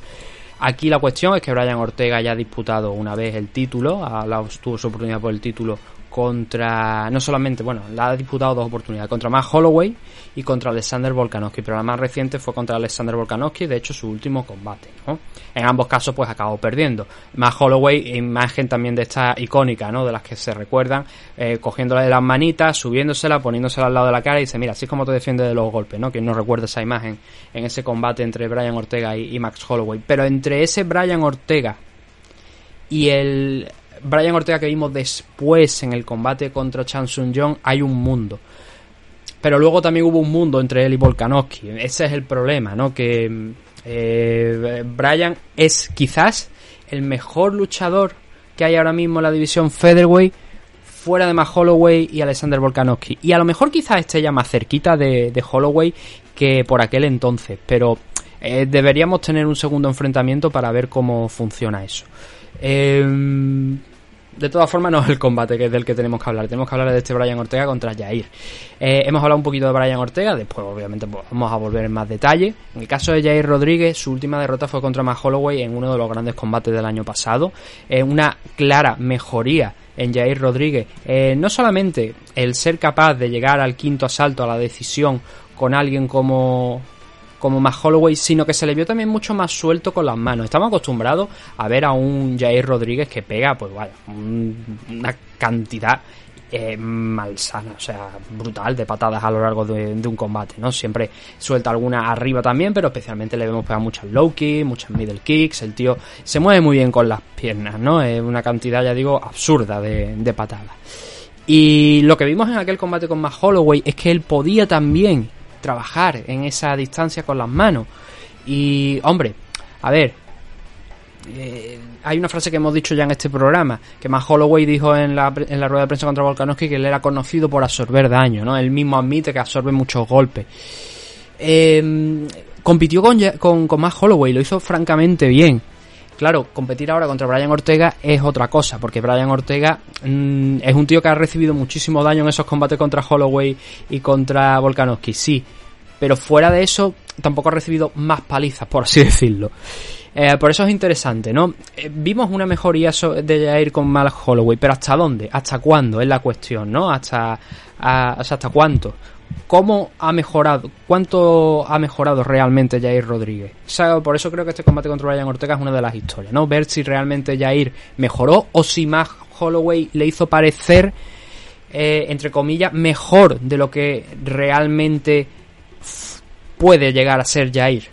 Aquí la cuestión es que Brian Ortega ya ha disputado una vez el título, ha- tuvo su oportunidad por el título contra, no solamente, bueno, la ha disputado dos oportunidades, contra Matt Holloway y contra Alexander Volkanovski, pero la más reciente fue contra Alexander Volkanovski, de hecho su último combate, ¿no? En ambos casos pues acabó perdiendo. Matt Holloway, imagen también de esta icónica, ¿no? De las que se recuerdan, eh, cogiéndole de las manitas, subiéndosela, poniéndosela al lado de la cara y dice, mira, así es como te defiende de los golpes, ¿no? Quien no recuerda esa imagen en ese combate entre Brian Ortega y Max Holloway. Pero entre ese Brian Ortega y el Brian Ortega que vimos después en el combate contra Chan Sung Jong hay un mundo. Pero luego también hubo un mundo entre él y Volkanovski. Ese es el problema, ¿no? Que eh, Brian es quizás el mejor luchador que hay ahora mismo en la división Featherweight fuera de más Holloway y Alexander Volkanovski. Y a lo mejor quizás esté ya más cerquita de, de Holloway que por aquel entonces. Pero eh, deberíamos tener un segundo enfrentamiento para ver cómo funciona eso. Eh, de todas formas, no es el combate que es del que tenemos que hablar. Tenemos que hablar de este Brian Ortega contra Jair. Eh, hemos hablado un poquito de Brian Ortega, después obviamente pues, vamos a volver en más detalle. En el caso de Jair Rodríguez, su última derrota fue contra Matt Holloway en uno de los grandes combates del año pasado. Eh, una clara mejoría en Jair Rodríguez. Eh, no solamente el ser capaz de llegar al quinto asalto, a la decisión, con alguien como como más Holloway, sino que se le vio también mucho más suelto con las manos. Estamos acostumbrados a ver a un Jair Rodríguez que pega, pues vaya, un- una cantidad eh, malsana, o sea, brutal de patadas a lo largo de, un combate, ¿no? Siempre suelta alguna arriba también, pero especialmente le vemos pegar muchas low kicks, muchas middle kicks, el tío se mueve muy bien con las piernas, ¿no? Es una cantidad, ya digo, absurda de, patadas. Y lo que vimos en aquel combate con Matt Holloway es que él podía también trabajar en esa distancia con las manos. Y, hombre, a ver, eh, hay una frase que hemos dicho ya en este programa, que Matt Holloway dijo en la, en la rueda de prensa contra Volkanovski que él era conocido por absorber daño, ¿no? Él mismo admite que absorbe muchos golpes. Eh, compitió con, con, con Matt Holloway, lo hizo francamente bien. Claro, competir ahora contra Brian Ortega es otra cosa, porque Brian Ortega mm, es un tío que ha recibido muchísimo daño en esos combates contra Holloway y contra Volkanovski, sí. Pero fuera de eso, tampoco ha recibido más palizas, por así decirlo. Eh, por eso es interesante, ¿no? Eh, vimos una mejoría de Jair con Mal Holloway, pero ¿hasta dónde? ¿Hasta cuándo? Es la cuestión, ¿no? ¿Hasta, a- ¿hasta cuánto? ¿Cómo ha mejorado? ¿Cuánto ha mejorado realmente Jair Rodríguez? O por eso creo que este combate contra Brian Ortega es una de las historias, ¿no? Ver si realmente Jair mejoró o si más Holloway le hizo parecer, eh, entre comillas, mejor de lo que realmente puede llegar a ser Jair.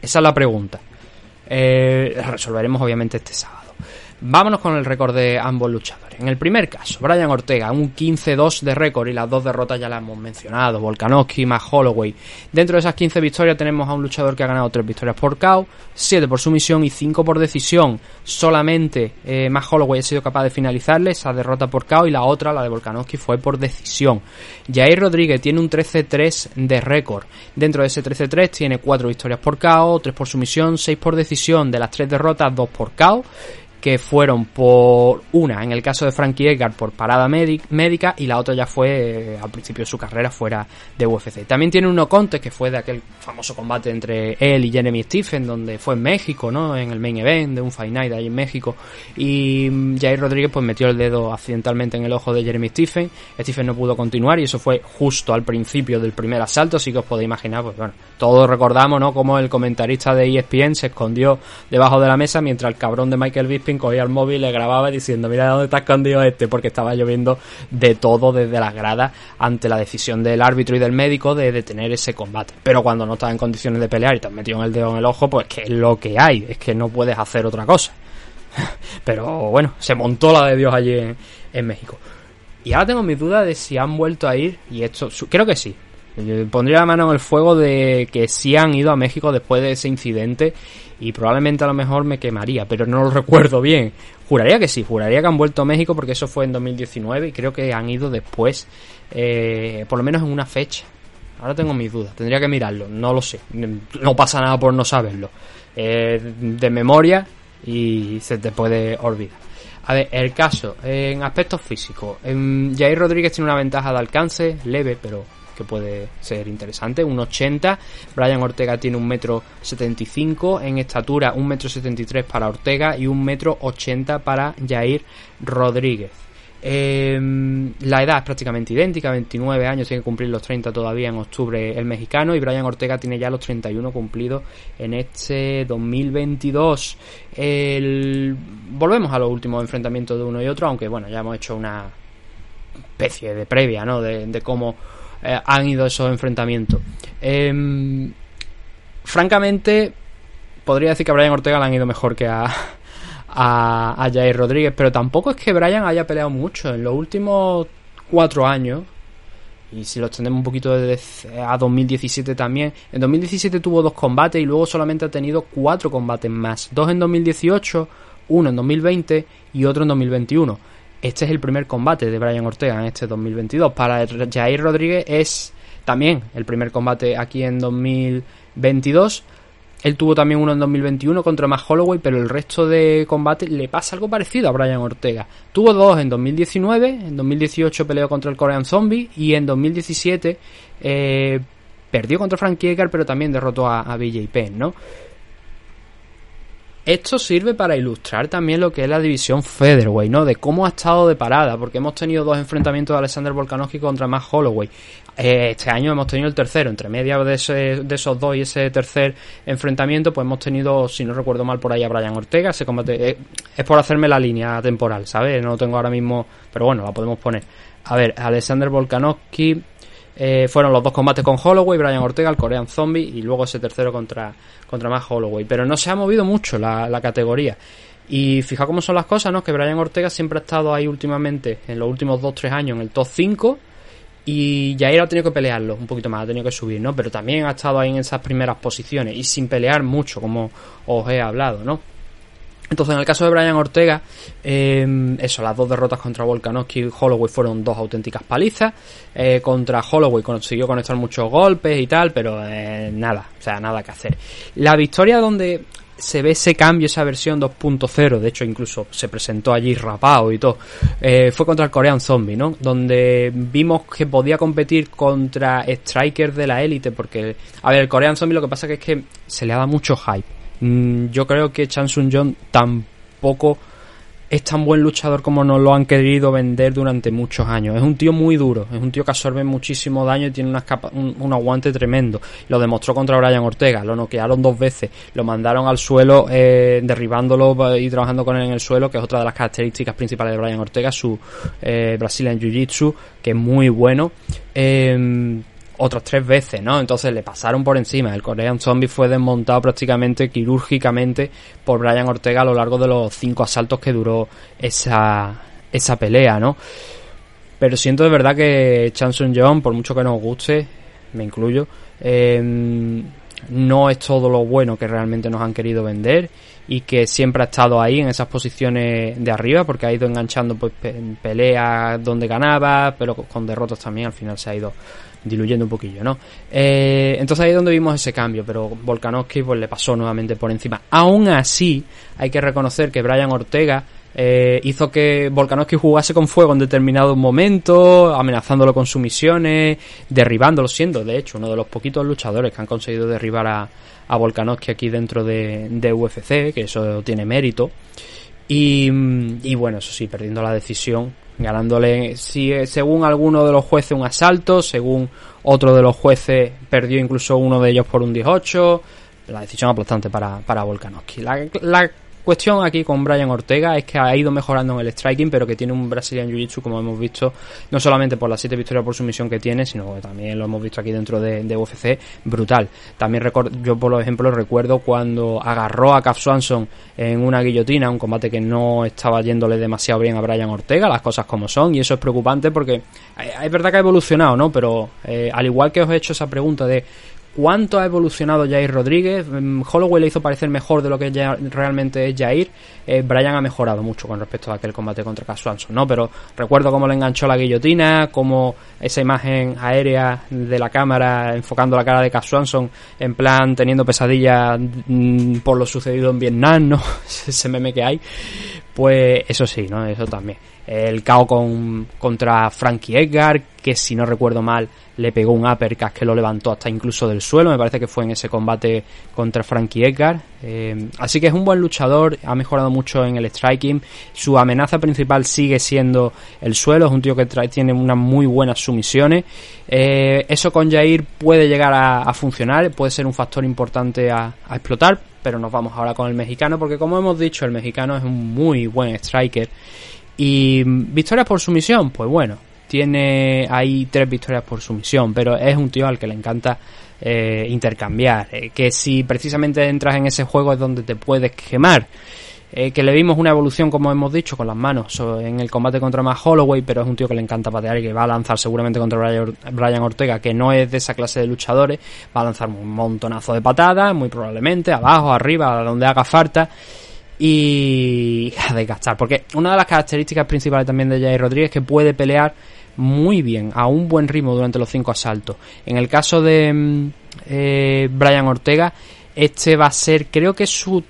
Esa es la pregunta. Eh, resolveremos obviamente este sábado. Vámonos con el récord de ambos luchadores. En el primer caso, Brian Ortega, un 15-2 de récord y las dos derrotas ya las hemos mencionado, Volkanovski más Holloway. Dentro de esas 15 victorias tenemos a un luchador que ha ganado 3 victorias por KO, 7 por sumisión y 5 por decisión. Solamente eh, más Holloway ha sido capaz de finalizarle esa derrota por KO y la otra, la de Volkanovski, fue por decisión. Jair Rodríguez tiene un 13-3 de récord. Dentro de ese 13-3 tiene 4 victorias por KO, 3 por sumisión, 6 por decisión. De las 3 derrotas, 2 por KO que fueron por una en el caso de Frankie Edgar por parada médi- médica y la otra ya fue eh, al principio de su carrera fuera de UFC. También tiene un no contest que fue de aquel famoso combate entre él y Jeremy Stephen donde fue en México, ¿no? En el main event de un Fight Night ahí en México y mm, Jair Rodríguez pues metió el dedo accidentalmente en el ojo de Jeremy Stephen. Stephen no pudo continuar y eso fue justo al principio del primer asalto, así que os podéis imaginar, pues bueno, todos recordamos, ¿no? Como el comentarista de ESPN se escondió debajo de la mesa mientras el cabrón de Michael Bisping cogía el móvil y le grababa diciendo, mira dónde está escondido este, porque estaba lloviendo de todo desde las gradas ante la decisión del árbitro y del médico de detener ese combate. Pero cuando no estás en condiciones de pelear y te has metido en el dedo en el ojo, pues que es lo que hay, es que no puedes hacer otra cosa. Pero bueno, se montó la de Dios allí en, en México. Y ahora tengo mis dudas de si han vuelto a ir, y esto, creo que sí. Pondría la mano en el fuego de que sí han ido a México después de ese incidente y probablemente a lo mejor me quemaría, pero no lo recuerdo bien. Juraría que sí, juraría que han vuelto a México porque eso fue en 2019 y creo que han ido después, eh, por lo menos en una fecha. Ahora tengo mis dudas, tendría que mirarlo, no lo sé. No pasa nada por no saberlo. Eh, de memoria y se te puede olvidar. A ver, el caso, en aspectos físicos, en Jair Rodríguez tiene una ventaja de alcance, leve, pero que puede ser interesante, un 80. Brian Ortega tiene un metro 75, en estatura un metro 73 para Ortega y un metro 80 para Jair Rodríguez. Eh, la edad es prácticamente idéntica, 29 años, tiene que cumplir los 30 todavía en octubre el mexicano y Brian Ortega tiene ya los 31 cumplidos en este 2022. El- Volvemos a los últimos enfrentamientos de uno y otro, aunque bueno, ya hemos hecho una especie de previa, ¿no? De cómo eh, han ido esos enfrentamientos. Em, francamente, podría decir que a Brian Ortega le han ido mejor que a, a, a Jair Rodríguez, pero tampoco es que Brian haya peleado mucho. En los últimos cuatro años, y si lo extendemos un poquito desde a 2017 también, en 2017 tuvo dos combates y luego solamente ha tenido cuatro combates más. Dos en 2018, uno en 2020 y otro en 2021. Este es el primer combate de Brian Ortega en este 2022. Para Jair Rodríguez es también el primer combate aquí en 2022. Él tuvo también uno en 2021 contra Matt Holloway, pero el resto de combates le pasa algo parecido a Brian Ortega. Tuvo dos en 2019, en 2018 peleó contra el Korean Zombie y en 2017 eh, perdió contra Frank Edgar, pero también derrotó a, a BJ Penn, ¿no? Esto sirve para ilustrar también lo que es la división Featherweight, ¿no? De cómo ha estado de parada, porque hemos tenido dos enfrentamientos de Alexander Volkanovski contra Matt Holloway. Eh, este año hemos tenido el tercero, entre medias de, ese- de esos dos y ese tercer enfrentamiento, pues hemos tenido, si no recuerdo mal, por ahí a Brian Ortega. Ese combate eh, es por hacerme la línea temporal, ¿sabes? No lo tengo ahora mismo, pero bueno, la podemos poner. A ver, Alexander Volkanovski, eh, fueron los dos combates con Holloway, Brian Ortega, el Korean Zombie y luego ese tercero contra, contra más Holloway. Pero no se ha movido mucho la, la categoría. Y fija cómo son las cosas, ¿no? Que Brian Ortega siempre ha estado ahí últimamente, en los últimos 2-3 años, en el top 5. Y Jair ha tenido que pelearlo un poquito más, ha tenido que subir, ¿no? Pero también ha estado ahí en esas primeras posiciones y sin pelear mucho, como os he hablado, ¿no? Entonces, en el caso de Brian Ortega, eh, eso, las dos derrotas contra Volkanovski y Holloway fueron dos auténticas palizas. Eh, contra Holloway consiguió conectar muchos golpes y tal, pero eh, nada, o sea, nada que hacer. La victoria donde se ve ese cambio, esa versión 2.0, de hecho incluso se presentó allí rapado y todo, eh, fue contra el Korean Zombie, ¿no? Donde vimos que podía competir contra strikers de la élite, porque, a ver, el Korean Zombie lo que pasa que es que se le ha dado mucho hype. Mm, yo creo que Chan Sung Jong tampoco es tan buen luchador como nos lo han querido vender durante muchos años. Es un tío muy duro, es un tío que absorbe muchísimo daño y tiene unas capa- un, aguante tremendo. Lo demostró contra Brian Ortega, lo noquearon dos veces, lo mandaron al suelo eh, derribándolo y trabajando con él en el suelo, que es otra de las características principales de Brian Ortega, su eh, Brazilian Jiu-Jitsu, que es muy bueno. Eh, otras tres veces, ¿no? Entonces le pasaron por encima. El Korean Zombie fue desmontado prácticamente quirúrgicamente por Brian Ortega a lo largo de los cinco asaltos que duró esa, esa pelea, ¿no? Pero siento de verdad que Chan Sung Jong, por mucho que nos guste, me incluyo, eh, no es todo lo bueno que realmente nos han querido vender y que siempre ha estado ahí en esas posiciones de arriba porque ha ido enganchando pues, peleas donde ganaba, pero con derrotas también al final se ha ido diluyendo un poquillo, ¿no? Eh, entonces ahí es donde vimos ese cambio, pero Volkanovski pues le pasó nuevamente por encima. Aún así, hay que reconocer que Brian Ortega eh, hizo que Volkanovski jugase con fuego en determinados momentos, amenazándolo con sumisiones, derribándolo, siendo de hecho uno de los poquitos luchadores que han conseguido derribar a, a Volkanovski aquí dentro de, UFC, que eso tiene mérito. Y bueno, eso sí, perdiendo la decisión, ganándole, si, según alguno de los jueces, un asalto, según otro de los jueces, perdió incluso uno de ellos por un 18. La decisión aplastante para, para Volkanovski. La cuestión aquí con Brian Ortega es que ha ido mejorando en el striking, pero que tiene un Brazilian Jiu-Jitsu, como hemos visto, no solamente por las siete victorias por sumisión que tiene, sino que también lo hemos visto aquí dentro de, UFC, brutal. También yo, por ejemplo, recuerdo cuando agarró a Cap Swanson en una guillotina, un combate que no estaba yéndole demasiado bien a Brian Ortega, las cosas como son, y eso es preocupante porque eh, es verdad que ha evolucionado, ¿no? Pero eh, al igual que os he hecho esa pregunta de ¿Cuánto ha evolucionado Jair Rodríguez? Mm, Holloway le hizo parecer mejor de lo que ya realmente es Jair. Eh, Brian ha mejorado mucho con respecto a aquel combate contra Cass Swanson, ¿no? Pero recuerdo cómo le enganchó la guillotina, cómo esa imagen aérea de la cámara enfocando la cara de Cass Swanson en plan teniendo pesadillas mm, por lo sucedido en Vietnam, ¿no? ese meme que hay. Pues eso sí, ¿no? Eso también. El KO con, contra Frankie Edgar, que si no recuerdo mal, le pegó un uppercut que lo levantó hasta incluso del suelo. Me parece que fue en ese combate contra Frankie Edgar. Eh, así que es un buen luchador, ha mejorado mucho en el striking. Su amenaza principal sigue siendo el suelo. Es un tío que trae, tiene unas muy buenas sumisiones. Eh, eso con Jair puede llegar a, funcionar, puede ser un factor importante a, a explotar. Pero nos vamos ahora con el mexicano, porque como hemos dicho, el mexicano es un muy buen striker. Y mm, victorias por sumisión, pues bueno, tiene ahí tres victorias por sumisión, pero es un tío al que le encanta eh, intercambiar. eh, que si precisamente entras en ese juego es donde te puedes quemar. Eh, que le vimos una evolución, como hemos dicho, con las manos en el combate contra Matt Holloway, pero es un tío que le encanta patear y que va a lanzar seguramente contra Brian Ortega, que no es de esa clase de luchadores, va a lanzar un montonazo de patadas, muy probablemente, abajo, arriba, a donde haga falta y a desgastar. Porque una de las características principales también de Jair Rodríguez es que puede pelear muy bien, a un buen ritmo durante los cinco asaltos. En el caso de mm, eh, Brian Ortega, este va a ser, creo que su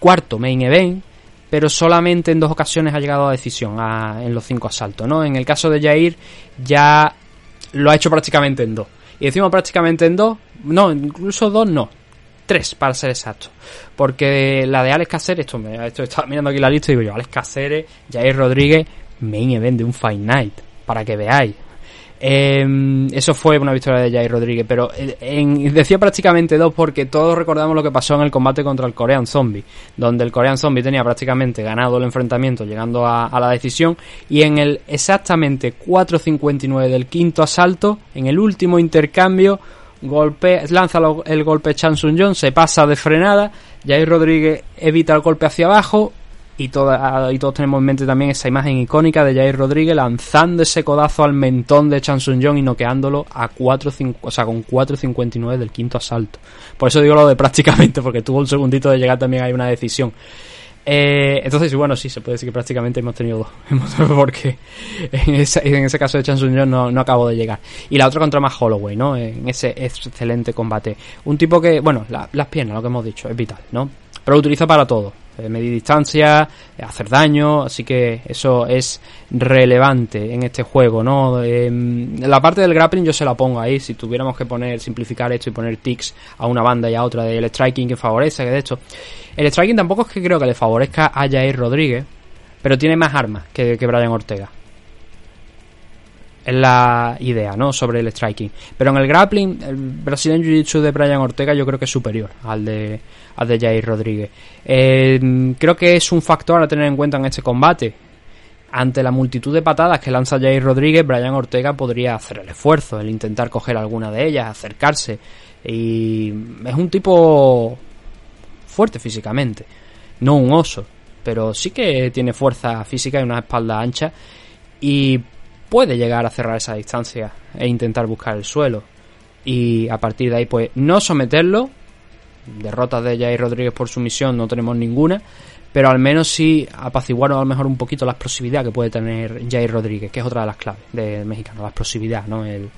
cuarto main event, pero solamente en dos ocasiones ha llegado a decisión a- en los cinco asaltos, ¿no? En el caso de Jair, ya lo ha hecho prácticamente en dos. Y decimos prácticamente en dos, no, incluso dos no. Tres, para ser exacto. Porque la de Alex Caceres, esto, me, esto estaba mirando aquí la lista y digo yo, Alex Caceres, Jair Rodríguez, main event de un Fight Night. Para que veáis. Eh, eso fue una victoria de Jair Rodríguez, pero eh, en- decía prácticamente dos porque todos recordamos lo que pasó en el combate contra el Korean Zombie, donde el Korean Zombie tenía prácticamente ganado el enfrentamiento llegando a, a la decisión y en el exactamente 4.59 del quinto asalto, en el último intercambio, golpe, lanza el golpe Chan Sung Jong, se pasa de frenada, Jair Rodríguez evita el golpe hacia abajo y, toda- y todos tenemos en mente también esa imagen icónica de Jair Rodríguez lanzando ese codazo al mentón de Chan Sung Jong y noqueándolo a 4, o sea, con 4.59 del quinto asalto. Por eso digo lo de prácticamente, porque tuvo un segundito de llegar también hay una decisión. Eh, entonces, bueno, sí, se puede decir que prácticamente hemos tenido dos. Porque en ese, en ese caso de Chan Sung Jong no, no acabo de llegar. Y la otra contra más Holloway, ¿no? En ese excelente combate. Un tipo que, bueno, la- las piernas, lo que hemos dicho, es vital, ¿no? Pero lo utiliza para todo. Eh, medir distancia, hacer daño, así que eso es relevante en este juego, ¿no? Em, la parte del grappling yo se la pongo ahí, si tuviéramos que poner, simplificar esto y poner tics a una banda y a otra del striking que favorece, que de hecho, el striking tampoco es que creo que le favorezca a Jair Rodríguez, pero tiene más armas que, que Brian Ortega. Es la idea, ¿no? Sobre el striking. Pero en el grappling, el Brazilian Jiu-Jitsu de Brian Ortega yo creo que es superior al de, al de Jair Rodríguez. Eh, creo que es un factor a tener en cuenta en este combate. Ante la multitud de patadas que lanza Jair Rodríguez, Brian Ortega podría hacer el esfuerzo, el intentar coger alguna de ellas, acercarse. Y es un tipo fuerte físicamente. No un oso, pero sí que tiene fuerza física y una espalda ancha. Y puede llegar a cerrar esa distancia e intentar buscar el suelo. Y a partir de ahí, pues no someterlo. Derrotas de Jair Rodríguez por sumisión no tenemos ninguna. Pero al menos sí apaciguar a lo mejor un poquito la explosividad que puede tener Jair Rodríguez, que es otra de las claves del mexicano, la explosividad, ¿no? El,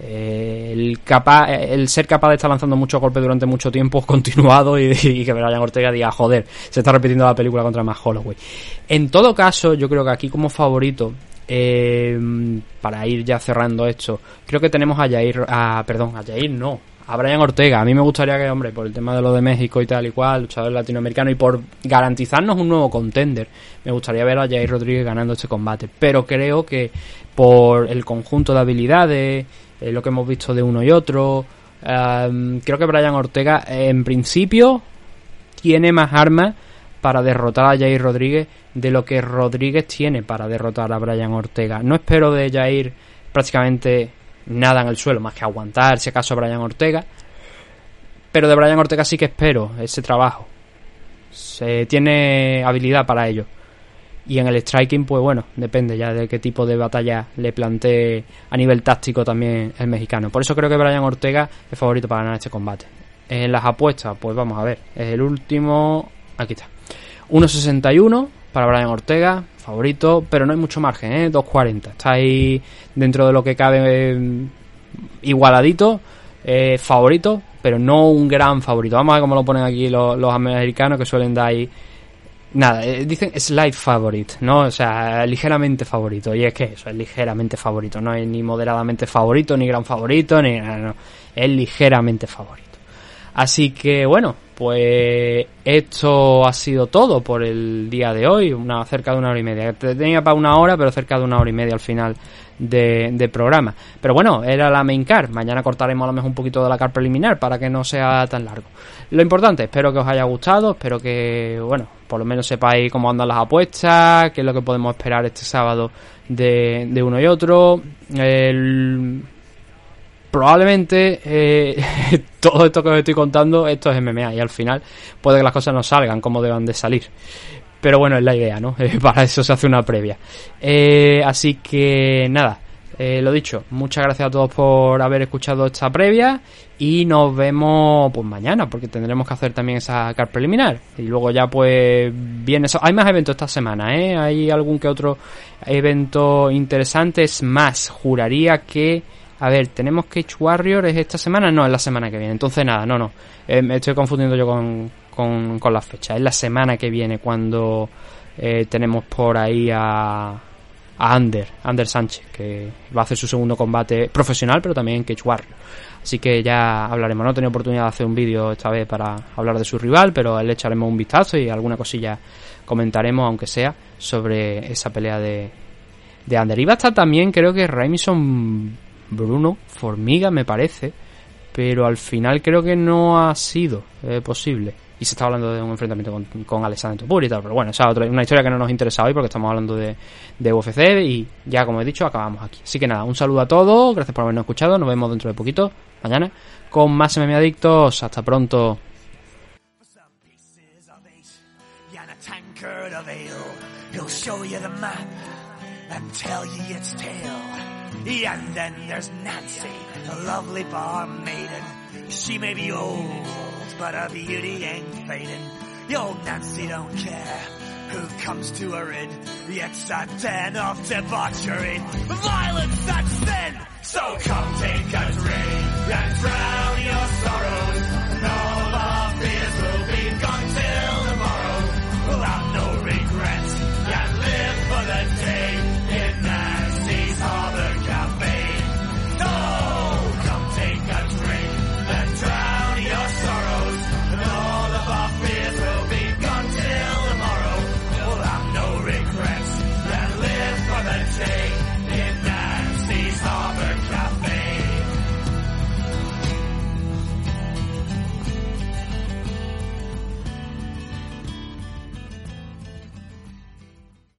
el, capaz, el ser capaz de estar lanzando muchos golpes durante mucho tiempo continuado y, y que Brian Ortega diga, joder, se está repitiendo la película contra más Holloway. En todo caso, yo creo que aquí como favorito, eh, para ir ya cerrando esto, creo que tenemos a Jair, a, perdón, a Jair no, a Brian Ortega. A mí me gustaría que, hombre, por el tema de lo de México y tal y cual, luchador latinoamericano y por garantizarnos un nuevo contender, me gustaría ver a Jair Rodríguez ganando este combate. Pero creo que por el conjunto de habilidades, eh, lo que hemos visto de uno y otro, eh, creo que Brian Ortega, en principio, tiene más armas para derrotar a Jair Rodríguez de lo que Rodríguez tiene para derrotar a Brian Ortega. No espero de Jair prácticamente nada en el suelo, más que aguantar si acaso a Brian Ortega. Pero de Brian Ortega sí que espero ese trabajo. Se tiene habilidad para ello. Y en el striking, pues bueno, depende ya de qué tipo de batalla le plantee a nivel táctico también el mexicano. Por eso creo que Brian Ortega es favorito para ganar este combate. En las apuestas, pues vamos a ver. Es el último. Aquí está. 1.61 para Brian Ortega, favorito, pero no hay mucho margen, ¿eh? 2.40. Está ahí dentro de lo que cabe eh, igualadito, eh, favorito, pero no un gran favorito. Vamos a ver cómo lo ponen aquí los, los americanos que suelen dar ahí. Nada, eh, dicen slight favorite, ¿no? O sea, ligeramente favorito. Y es que eso, es ligeramente favorito. No es ni moderadamente favorito, ni gran favorito, ni nada, no. Es ligeramente favorito. Así que bueno, pues esto ha sido todo por el día de hoy, una cerca de una hora y media. Tenía para una hora, pero cerca de una hora y media al final de, programa. Pero bueno, era la main car. Mañana cortaremos a lo mejor un poquito de la car preliminar para que no sea tan largo. Lo importante, espero que os haya gustado, espero que, bueno, por lo menos sepáis cómo andan las apuestas, qué es lo que podemos esperar este sábado de, de uno y otro. El probablemente eh, todo esto que os estoy contando, esto es MMA y al final puede que las cosas no salgan como deban de salir. Pero bueno, es la idea, ¿no? Eh, para eso se hace una previa. Eh, así que nada, eh, lo dicho, muchas gracias a todos por haber escuchado esta previa y nos vemos pues mañana porque tendremos que hacer también esa car preliminar y luego ya pues viene eso. Hay más eventos esta semana, ¿eh? Hay algún que otro evento interesante, es más, juraría que a ver, tenemos Cage Warrior, ¿es esta semana? No, es la semana que viene. Entonces nada, no, no. Eh, me estoy confundiendo yo con, con, con las fechas. Es la semana que viene cuando eh, tenemos por ahí a... a Ander, Ander Sánchez, que va a hacer su segundo combate profesional, pero también en Cage Warrior. Así que ya hablaremos. No he tenido oportunidad de hacer un vídeo esta vez para hablar de su rival, pero le echaremos un vistazo y alguna cosilla comentaremos, aunque sea, sobre esa pelea de, de Ander. Iba a estar también, creo que Raimison Bruno, Formiga, me parece, pero al final creo que no ha sido eh, posible. Y se está hablando de un enfrentamiento con, con Alexander Topur y tal, pero bueno, esa es una historia que no nos interesa hoy porque estamos hablando de, de UFC y ya como he dicho, acabamos aquí. Así que nada, un saludo a todos, gracias por habernos escuchado, nos vemos dentro de poquito, mañana, con más MMA Adictos, hasta pronto. He'll show you the map and tell you its tale. And then there's Nancy, a lovely bar maiden. She may be old, but her beauty ain't fading. The old Nancy don't care who comes to her in. Yet a of debauchery. Violence that's sin! So come take a drink and drown your sorrows. And all our fears